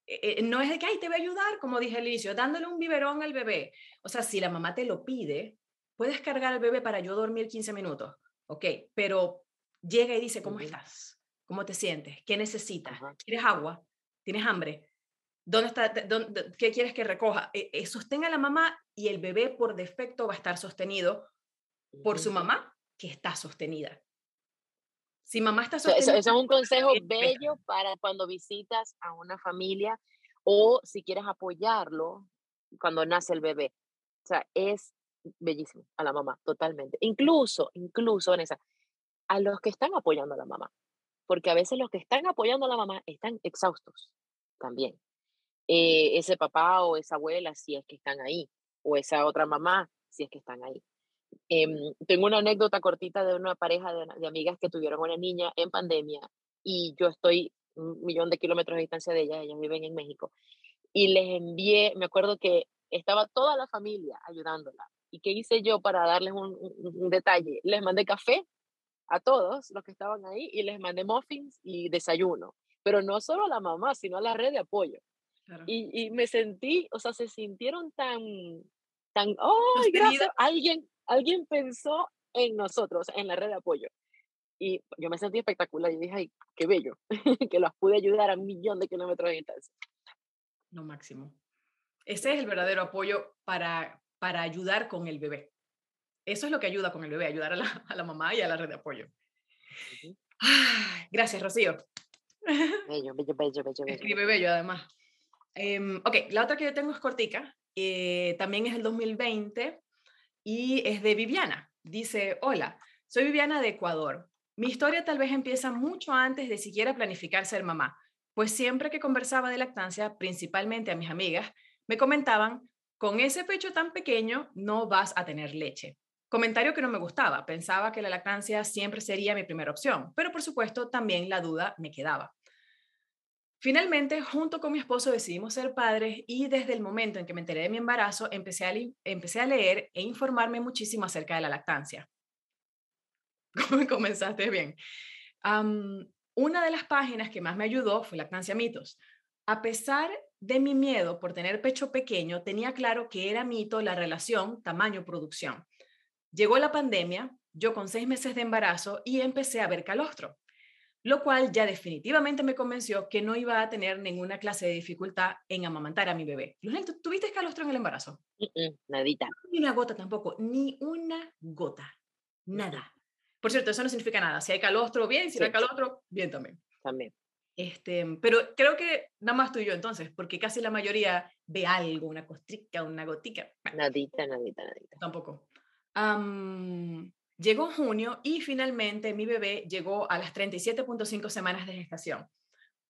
Eh, eh, no es de que, ay, te voy a ayudar, como dije al inicio, dándole un biberón al bebé. O sea, si la mamá te lo pide, puedes cargar al bebé para yo dormir 15 minutos, ¿ok? Pero llega y dice, ¿cómo estás? ¿Cómo te sientes? ¿Qué necesitas? ¿Quieres agua? ¿Tienes hambre? ¿Dónde está, ¿Qué quieres que recoja? Eh, eh, sostenga a la mamá y el bebé por defecto va a estar sostenido por su mamá, que está sostenida. Si mamá está sostenida. Eso, es un consejo bello para cuando visitas a una familia o si quieres apoyarlo cuando nace el bebé. O sea, es bellísimo a la mamá, totalmente. Incluso, incluso, Vanessa, a los que están apoyando a la mamá. Porque a veces los que están apoyando a la mamá están exhaustos también. Eh, ese papá o esa abuela si es que están ahí, o esa otra mamá si es que están ahí. Em, tengo una anécdota cortita de una pareja de, amigas que tuvieron una niña en pandemia y yo estoy un millón de kilómetros de distancia de ellas, ellas viven en México, y les envié, me acuerdo que estaba toda la familia ayudándola. ¿Y qué hice yo para darles un, un detalle? Les mandé café a todos los que estaban ahí y les mandé muffins y desayuno, pero no solo a la mamá, sino a la red de apoyo. Y, y, me sentí, o sea, se sintieron tan, tan, ¡oh, gracias! Alguien, alguien pensó en nosotros, en la red de apoyo. Y yo me sentí espectacular y dije, ay, qué bello, <laughs> que las pude ayudar a un millón de kilómetros de distancia. Lo máximo. Ese es el verdadero apoyo para, para ayudar con el bebé. Eso es lo que ayuda con el bebé, ayudar a la, a la mamá y a la red de apoyo. gracias, Rocío. Bello, bello, bello, bello. Escribe bello, además. Em, ok, la otra que yo tengo es cortica, eh, también es el 2020 y es de Viviana. Dice, hola, soy Viviana de Ecuador. Mi historia tal vez empieza mucho antes de siquiera planificar ser mamá, pues siempre que conversaba de lactancia, principalmente a mis amigas, me comentaban, con ese pecho tan pequeño no vas a tener leche. Comentario que no me gustaba, pensaba que la lactancia siempre sería mi primera opción, pero por supuesto también la duda me quedaba. Finalmente, junto con mi esposo decidimos ser padres y desde el momento en que me enteré de mi embarazo, empecé a, leer e informarme muchísimo acerca de la lactancia. <laughs> Comenzaste bien. una de las páginas que más me ayudó fue Lactancia Mitos. A pesar de mi miedo por tener pecho pequeño, tenía claro que era mito la relación tamaño-producción. Llegó la pandemia, yo con seis meses de embarazo y empecé a ver calostro lo cual ya definitivamente me convenció que no iba a tener ninguna clase de dificultad en amamantar a mi bebé. ¿tuviste calostro en el embarazo? nadita. Ni una gota tampoco, ni una gota, nada. Por cierto, eso no significa nada. Si hay calostro, bien, si no hay calostro, bien también. También. Este, pero creo que nada más tú y yo entonces, porque casi la mayoría ve algo, una costrica, una gotica. Nadita, nadita, nadita. Tampoco. Llegó junio y finalmente mi bebé llegó a las 37.5 semanas de gestación.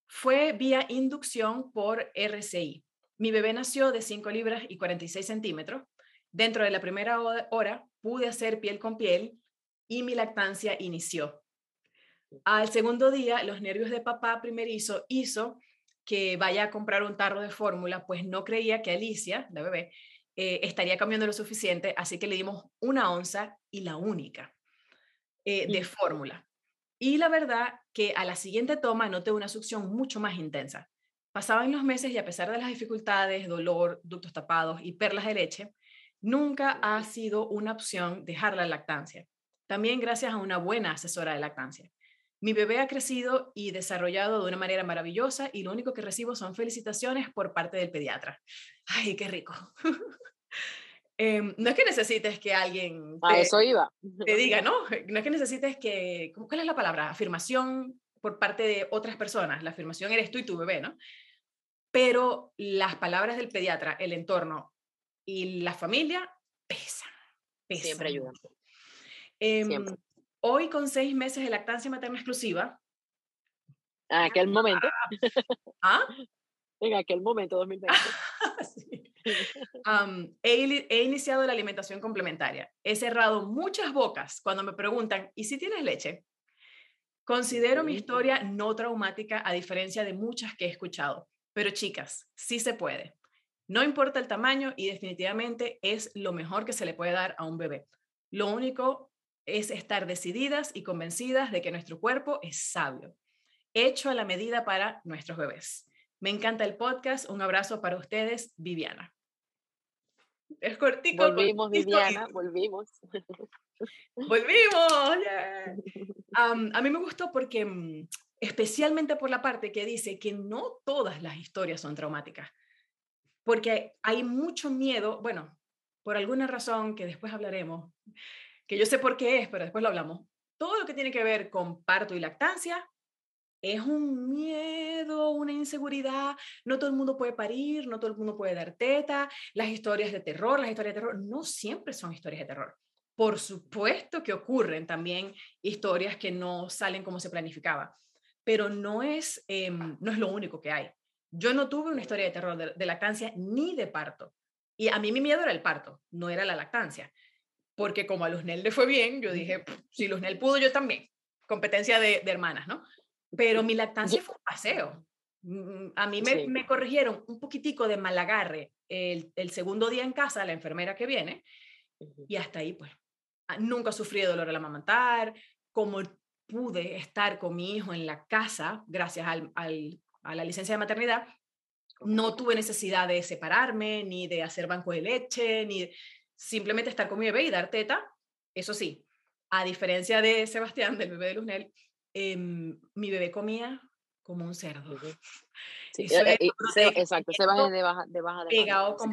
Fue vía inducción por RCI. Mi bebé nació de 5 libras y 46 centímetros. Dentro de la primera hora pude hacer piel con piel y mi lactancia inició. Al segundo día, los nervios de papá primerizo hizo que vaya a comprar un tarro de fórmula, pues no creía que Alicia, la bebé, eh, estaría cambiando lo suficiente, así que le dimos una onza y la única eh, de fórmula. Y la verdad que a la siguiente toma noté una succión mucho más intensa. Pasaban los meses y a pesar de las dificultades, dolor, ductos tapados y perlas de leche, nunca ha sido una opción dejar la lactancia. También gracias a una buena asesora de lactancia. Mi bebé ha crecido y desarrollado de una manera maravillosa y lo único que recibo son felicitaciones por parte del pediatra. ¡Ay, qué rico! <laughs> Em, no es que necesites que alguien te, eso iba. <laughs> te diga, ¿no? No es que necesites que, ¿cuál es la palabra? Afirmación por parte de otras personas. La afirmación eres tú y tu bebé, ¿no? Pero las palabras del pediatra, el entorno y la familia pesan. pesan. Siempre ayudan. Em, hoy con seis meses de lactancia materna exclusiva. En aquel momento. ¿Ah? <laughs> En aquel momento, <laughs> 2020. sí <laughs> he, iniciado la alimentación complementaria. He cerrado muchas bocas cuando me preguntan, ¿y si tienes leche? Considero mi historia no traumática a diferencia de muchas que he escuchado. Pero chicas, sí se puede. No importa el tamaño y definitivamente es lo mejor que se le puede dar a un bebé. Lo único es estar decididas y convencidas de que nuestro cuerpo es sabio, hecho a la medida para nuestros bebés. Me encanta el podcast. Un abrazo para ustedes, Viviana. Es cortico. Volvimos, Viviana, volvimos. <laughs> Volvimos. <laughs> a mí me gustó porque, mm, especialmente por la parte que dice que no todas las historias son traumáticas, porque hay mucho miedo, bueno, por alguna razón que después hablaremos, que yo sé por qué es, pero después lo hablamos. Todo lo que tiene que ver con parto y lactancia es un miedo, una inseguridad. No todo el mundo puede parir, no todo el mundo puede dar teta. Las historias de terror, las historias de terror, no siempre son historias de terror. Por supuesto que ocurren también historias que no salen como se planificaba, pero no es, em, no es lo único que hay. Yo no tuve una historia de terror de, lactancia ni de parto. Y a mí mi miedo era el parto, no era la lactancia. Porque como a Luznel le fue bien, yo dije, si Luznel pudo, yo también. Competencia de, de hermanas, ¿no? Pero mi lactancia fue un paseo. Mm, a mí me, me corrigieron un poquitico de mal agarre el, el, segundo día en casa, la enfermera que viene, y hasta ahí, pues, ah, nunca sufrí de dolor al amamantar, como pude estar con mi hijo en la casa, gracias al, al, a la licencia de maternidad, no tuve necesidad de separarme, ni de hacer banco de leche, ni simplemente estar con mi bebé y dar teta. Eso sí, a diferencia de Sebastián, del bebé de Luznel, Em, mi bebé comía como un cerdo. Sí, eh, eh, exacto, se baja de baja de baja. Pegado con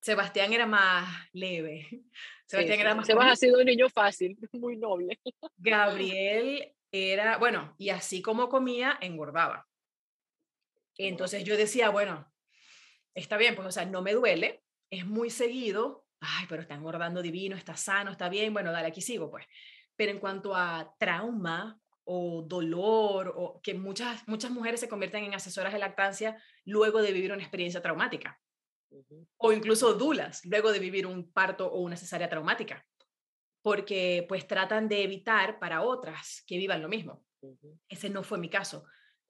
Sebastián era más leve. <laughs> Sebastián era más. Sebastián ha sido un niño fácil, <laughs> muy noble. Gabriel era, bueno, y así como comía, engordaba. Entonces yo decía, bueno, está bien, pues, o sea, no me duele, es muy seguido, ay, pero está engordando divino, está sano, está bien, bueno, dale, aquí sigo, pues. Pero en cuanto a trauma o dolor, o que muchas, muchas mujeres se convierten en asesoras de lactancia luego de vivir una experiencia traumática. O incluso dulas luego de vivir un parto o una cesárea traumática. Porque pues tratan de evitar para otras que vivan lo mismo. Ese no fue mi caso.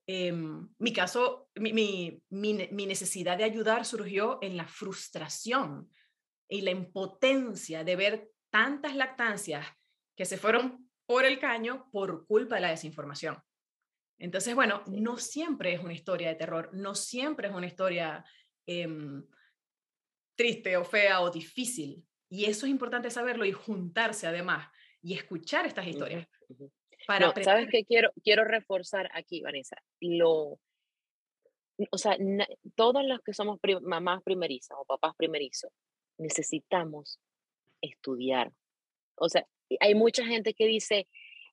Em, mi caso, mi, mi, mi, necesidad de ayudar surgió en la frustración y la impotencia de ver tantas lactancias que se fueron por el caño por culpa de la desinformación. Entonces, bueno, no siempre es una historia de terror, no siempre es una historia em, triste o fea o difícil. Y eso es importante saberlo y juntarse además y escuchar estas historias. Para ¿Sabes qué quiero, quiero reforzar aquí, Vanessa? Lo, o sea, todos los que somos mamás primerizas o papás primerizos, necesitamos estudiar. O sea, hay mucha gente que dice,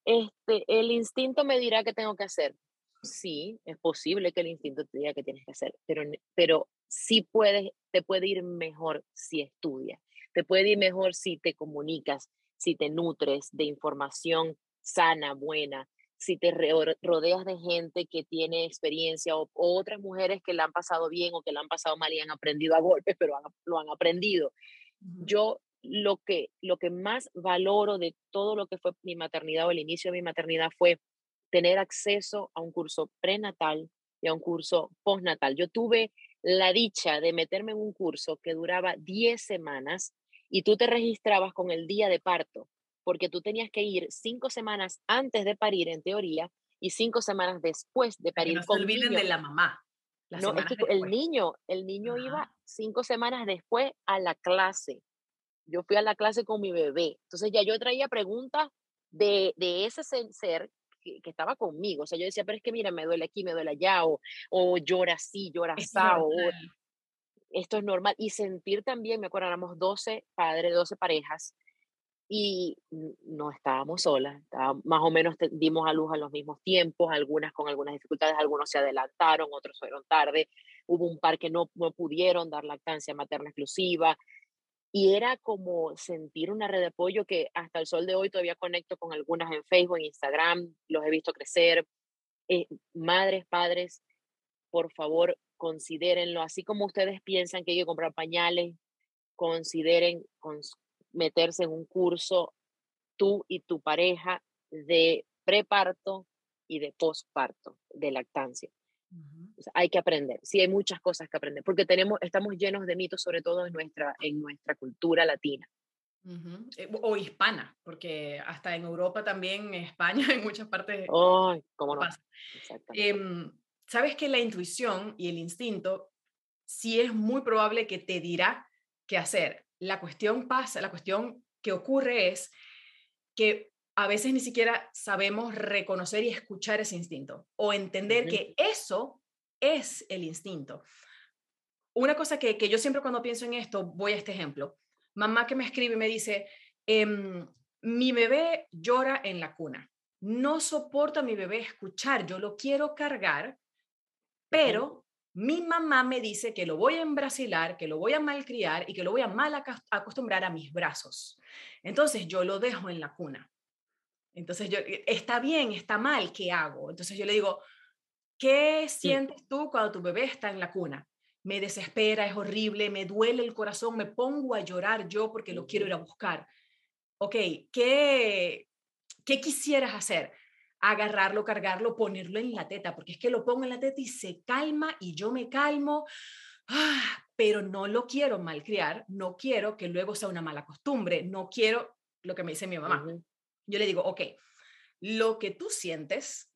este, el instinto me dirá qué tengo que hacer. Sí, es posible que el instinto te diga qué tienes que hacer, pero, pero sí puedes, te puede ir mejor si estudias, te puede ir mejor si te comunicas, si te nutres de información sana, buena, si te rodeas de gente que tiene experiencia o, otras mujeres que la han pasado bien o que la han pasado mal y han aprendido a golpes, pero lo han aprendido. Yo lo que, lo que más valoro de todo lo que fue mi maternidad o el inicio de mi maternidad fue tener acceso a un curso prenatal y a un curso postnatal. Yo tuve la dicha de meterme en un curso que duraba 10 semanas y tú te registrabas con el día de parto, porque tú tenías que ir cinco semanas antes de parir, en teoría, y cinco semanas después de parir. no se olviden de la mamá. No, es que el niño, el niño iba cinco semanas después a la clase. Yo fui a la clase con mi bebé. Entonces ya yo traía preguntas de, de ese ser que, estaba conmigo. O sea, yo decía, pero es que mira, me duele aquí, me duele allá, o, o llora así, llora así, o esto es normal. Y sentir también, me acuerdo, éramos 12 padres, 12 parejas, y no estábamos solas, más o menos dimos a luz a los mismos tiempos, algunas con algunas dificultades, algunos se adelantaron, otros fueron tarde, hubo un par que no, no pudieron dar lactancia materna exclusiva, y era como sentir una red de apoyo que hasta el sol de hoy todavía conecto con algunas en Facebook, en Instagram, los he visto crecer. Eh, madres, padres, por favor, considérenlo, así como ustedes piensan que hay que comprar pañales, consideren meterse en un curso tú y tu pareja de preparto y de posparto, de lactancia hay que aprender, sí hay muchas cosas que aprender, porque tenemos, estamos llenos de mitos, sobre todo en nuestra, en nuestra cultura latina. Eh, o hispana, porque hasta en Europa también, en España, <laughs> en muchas partes. ¡Ay, cómo no! Em, Sabes que la intuición y el instinto sí es muy probable que te dirá qué hacer. La cuestión pasa, la cuestión que ocurre es que a veces ni siquiera sabemos reconocer y escuchar ese instinto o entender que eso es el instinto. Una cosa que, yo siempre cuando pienso en esto, voy a este ejemplo. Mamá que me escribe y me dice, em, mi bebé llora en la cuna. No soporta a mi bebé escuchar, yo lo quiero cargar, pero mi mamá me dice que lo voy a embrasilar, que lo voy a malcriar y que lo voy a mal acostumbrar a mis brazos. Entonces yo lo dejo en la cuna. Entonces yo, está bien, está mal, ¿qué hago? Entonces yo le digo, ¿Qué sientes tú cuando tu bebé está en la cuna? Me desespera, es horrible, me duele el corazón, me pongo a llorar yo porque lo quiero ir a buscar. Ok, ¿qué, qué quisieras hacer? Agarrarlo, cargarlo, ponerlo en la teta, porque es que lo pongo en la teta y se calma y yo me calmo, ah, pero no lo quiero malcriar, no quiero que luego sea una mala costumbre, no quiero lo que me dice mi mamá. Yo le digo, ok, lo que tú sientes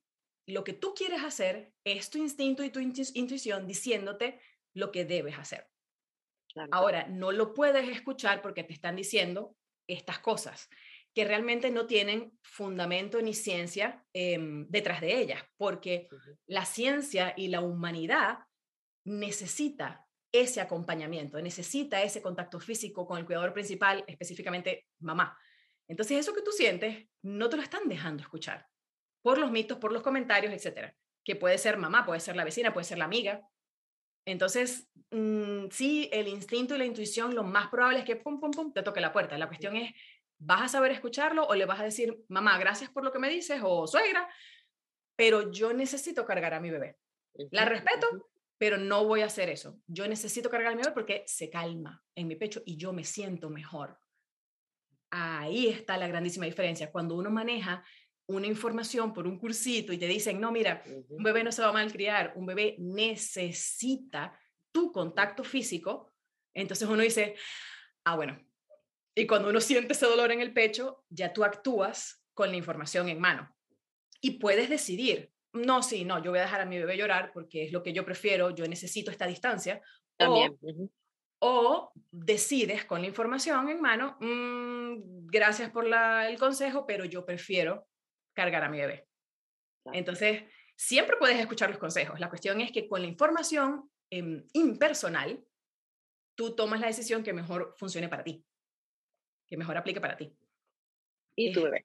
lo que tú quieres hacer es tu instinto y tu intuición diciéndote lo que debes hacer. Ahora, no lo puedes escuchar porque te están diciendo estas cosas que realmente no tienen fundamento ni ciencia em, detrás de ellas, porque la ciencia y la humanidad necesita ese acompañamiento, necesita ese contacto físico con el cuidador principal, específicamente mamá. Entonces, eso que tú sientes, no te lo están dejando escuchar por los mitos, por los comentarios, etcétera. Que puede ser mamá, puede ser la vecina, puede ser la amiga. Entonces, mm, sí, el instinto y la intuición, lo más probable es que pum, pum, pum, te toque la puerta. La cuestión es, ¿vas a saber escucharlo o le vas a decir, mamá, gracias por lo que me dices o suegra, pero yo necesito cargar a mi bebé? La respeto, pero no voy a hacer eso. Yo necesito cargar a mi bebé porque se calma en mi pecho y yo me siento mejor. Ahí está la grandísima diferencia. Cuando uno maneja una información por un cursito y te dicen, no, mira, un bebé no se va a malcriar, un bebé necesita tu contacto físico, entonces uno dice, ah, bueno. Y cuando uno siente ese dolor en el pecho, ya tú actúas con la información en mano. Y puedes decidir, no, sí, no, yo voy a dejar a mi bebé llorar porque es lo que yo prefiero, yo necesito esta distancia. También. O, decides con la información en mano, mm, gracias por el consejo, pero yo prefiero cargar a mi bebé. Entonces, siempre puedes escuchar los consejos. La cuestión es que con la información em, impersonal, tú tomas la decisión que mejor funcione para ti, que mejor aplique para ti. Y tu bebé.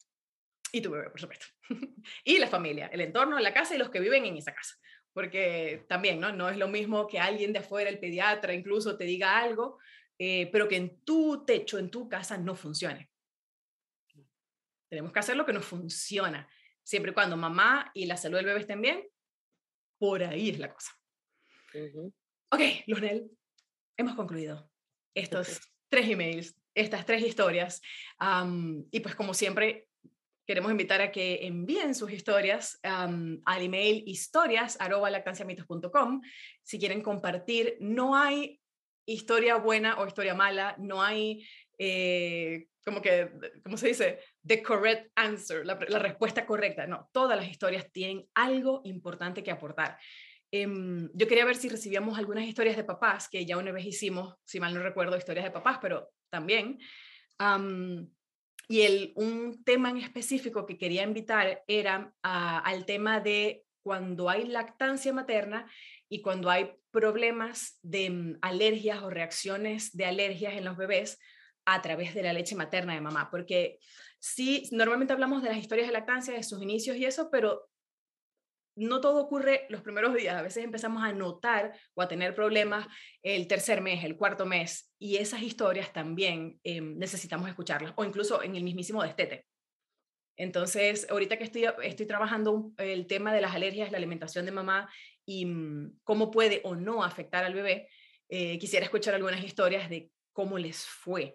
Y tu bebé, por supuesto. <laughs> y la familia, el entorno, la casa y los que viven en esa casa. Porque también, ¿no? No es lo mismo que alguien de afuera, el pediatra, incluso te diga algo, eh, pero que en tu techo, en tu casa, no funcione. Tenemos que hacer lo que nos funciona. Siempre y cuando mamá y la salud del bebé estén bien, por ahí es la cosa. Ok, Lunel, hemos concluido estos tres emails, estas tres historias. y pues como siempre, queremos invitar a que envíen sus historias al email historias.lactanciamitos.com. Si quieren compartir, no hay historia buena o historia mala, no hay eh, como que, ¿cómo se dice? The correct answer, la, respuesta correcta. No, todas las historias tienen algo importante que aportar. Em, yo quería ver si recibíamos algunas historias de papás, que ya una vez hicimos, si mal no recuerdo, historias de papás, pero también. y el, un tema en específico que quería invitar era al tema de cuando hay lactancia materna y cuando hay problemas de mm, alergias o reacciones de alergias en los bebés a través de la leche materna de mamá, porque sí, normalmente hablamos de las historias de lactancia, de sus inicios y eso, pero no todo ocurre los primeros días, a veces empezamos a notar o a tener problemas el tercer mes, el cuarto mes, y esas historias también em, necesitamos escucharlas, o incluso en el mismísimo destete. Entonces, ahorita que estoy, estoy trabajando el tema de las alergias, la alimentación de mamá y mm, cómo puede o no afectar al bebé, eh, quisiera escuchar algunas historias de cómo les fue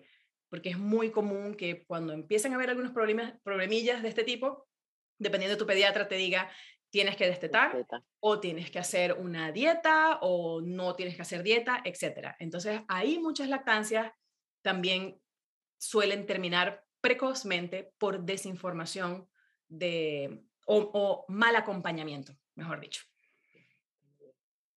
porque es muy común que cuando empiezan a haber algunos problemas, problemillas de este tipo, dependiendo de tu pediatra, te diga, tienes que destetar o tienes que hacer una dieta o no tienes que hacer dieta, etc. Entonces, ahí muchas lactancias también suelen terminar precozmente por desinformación de, o, mal acompañamiento, mejor dicho.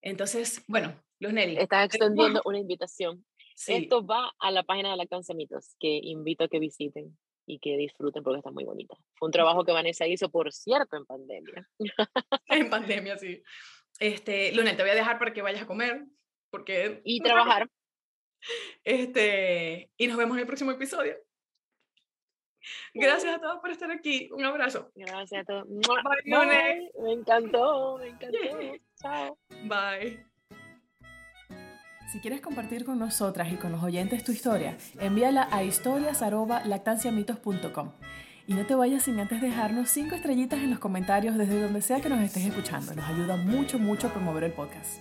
Entonces, bueno, Luz Nelly. Estás extendiendo una invitación esto va a la página de Lactancia Mitos, que invito a que visiten y que disfruten porque está muy bonita. Fue un trabajo que Vanessa hizo, por cierto, en pandemia. <laughs> en pandemia, sí. Este, Luna, te voy a dejar para que vayas a comer. Porque, y trabajar. Este, y nos vemos en el próximo episodio. Gracias a todos por estar aquí. Un abrazo. Gracias a todos. Bye, Me encantó, me encantó. <laughs> Chao. Bye. Si quieres compartir con nosotras y con los oyentes tu historia, envíala a historias.lactanciamitos.com. Y no te vayas sin antes dejarnos 5 estrellitas en los comentarios desde donde sea que nos estés escuchando. Nos ayuda mucho, mucho a promover el podcast.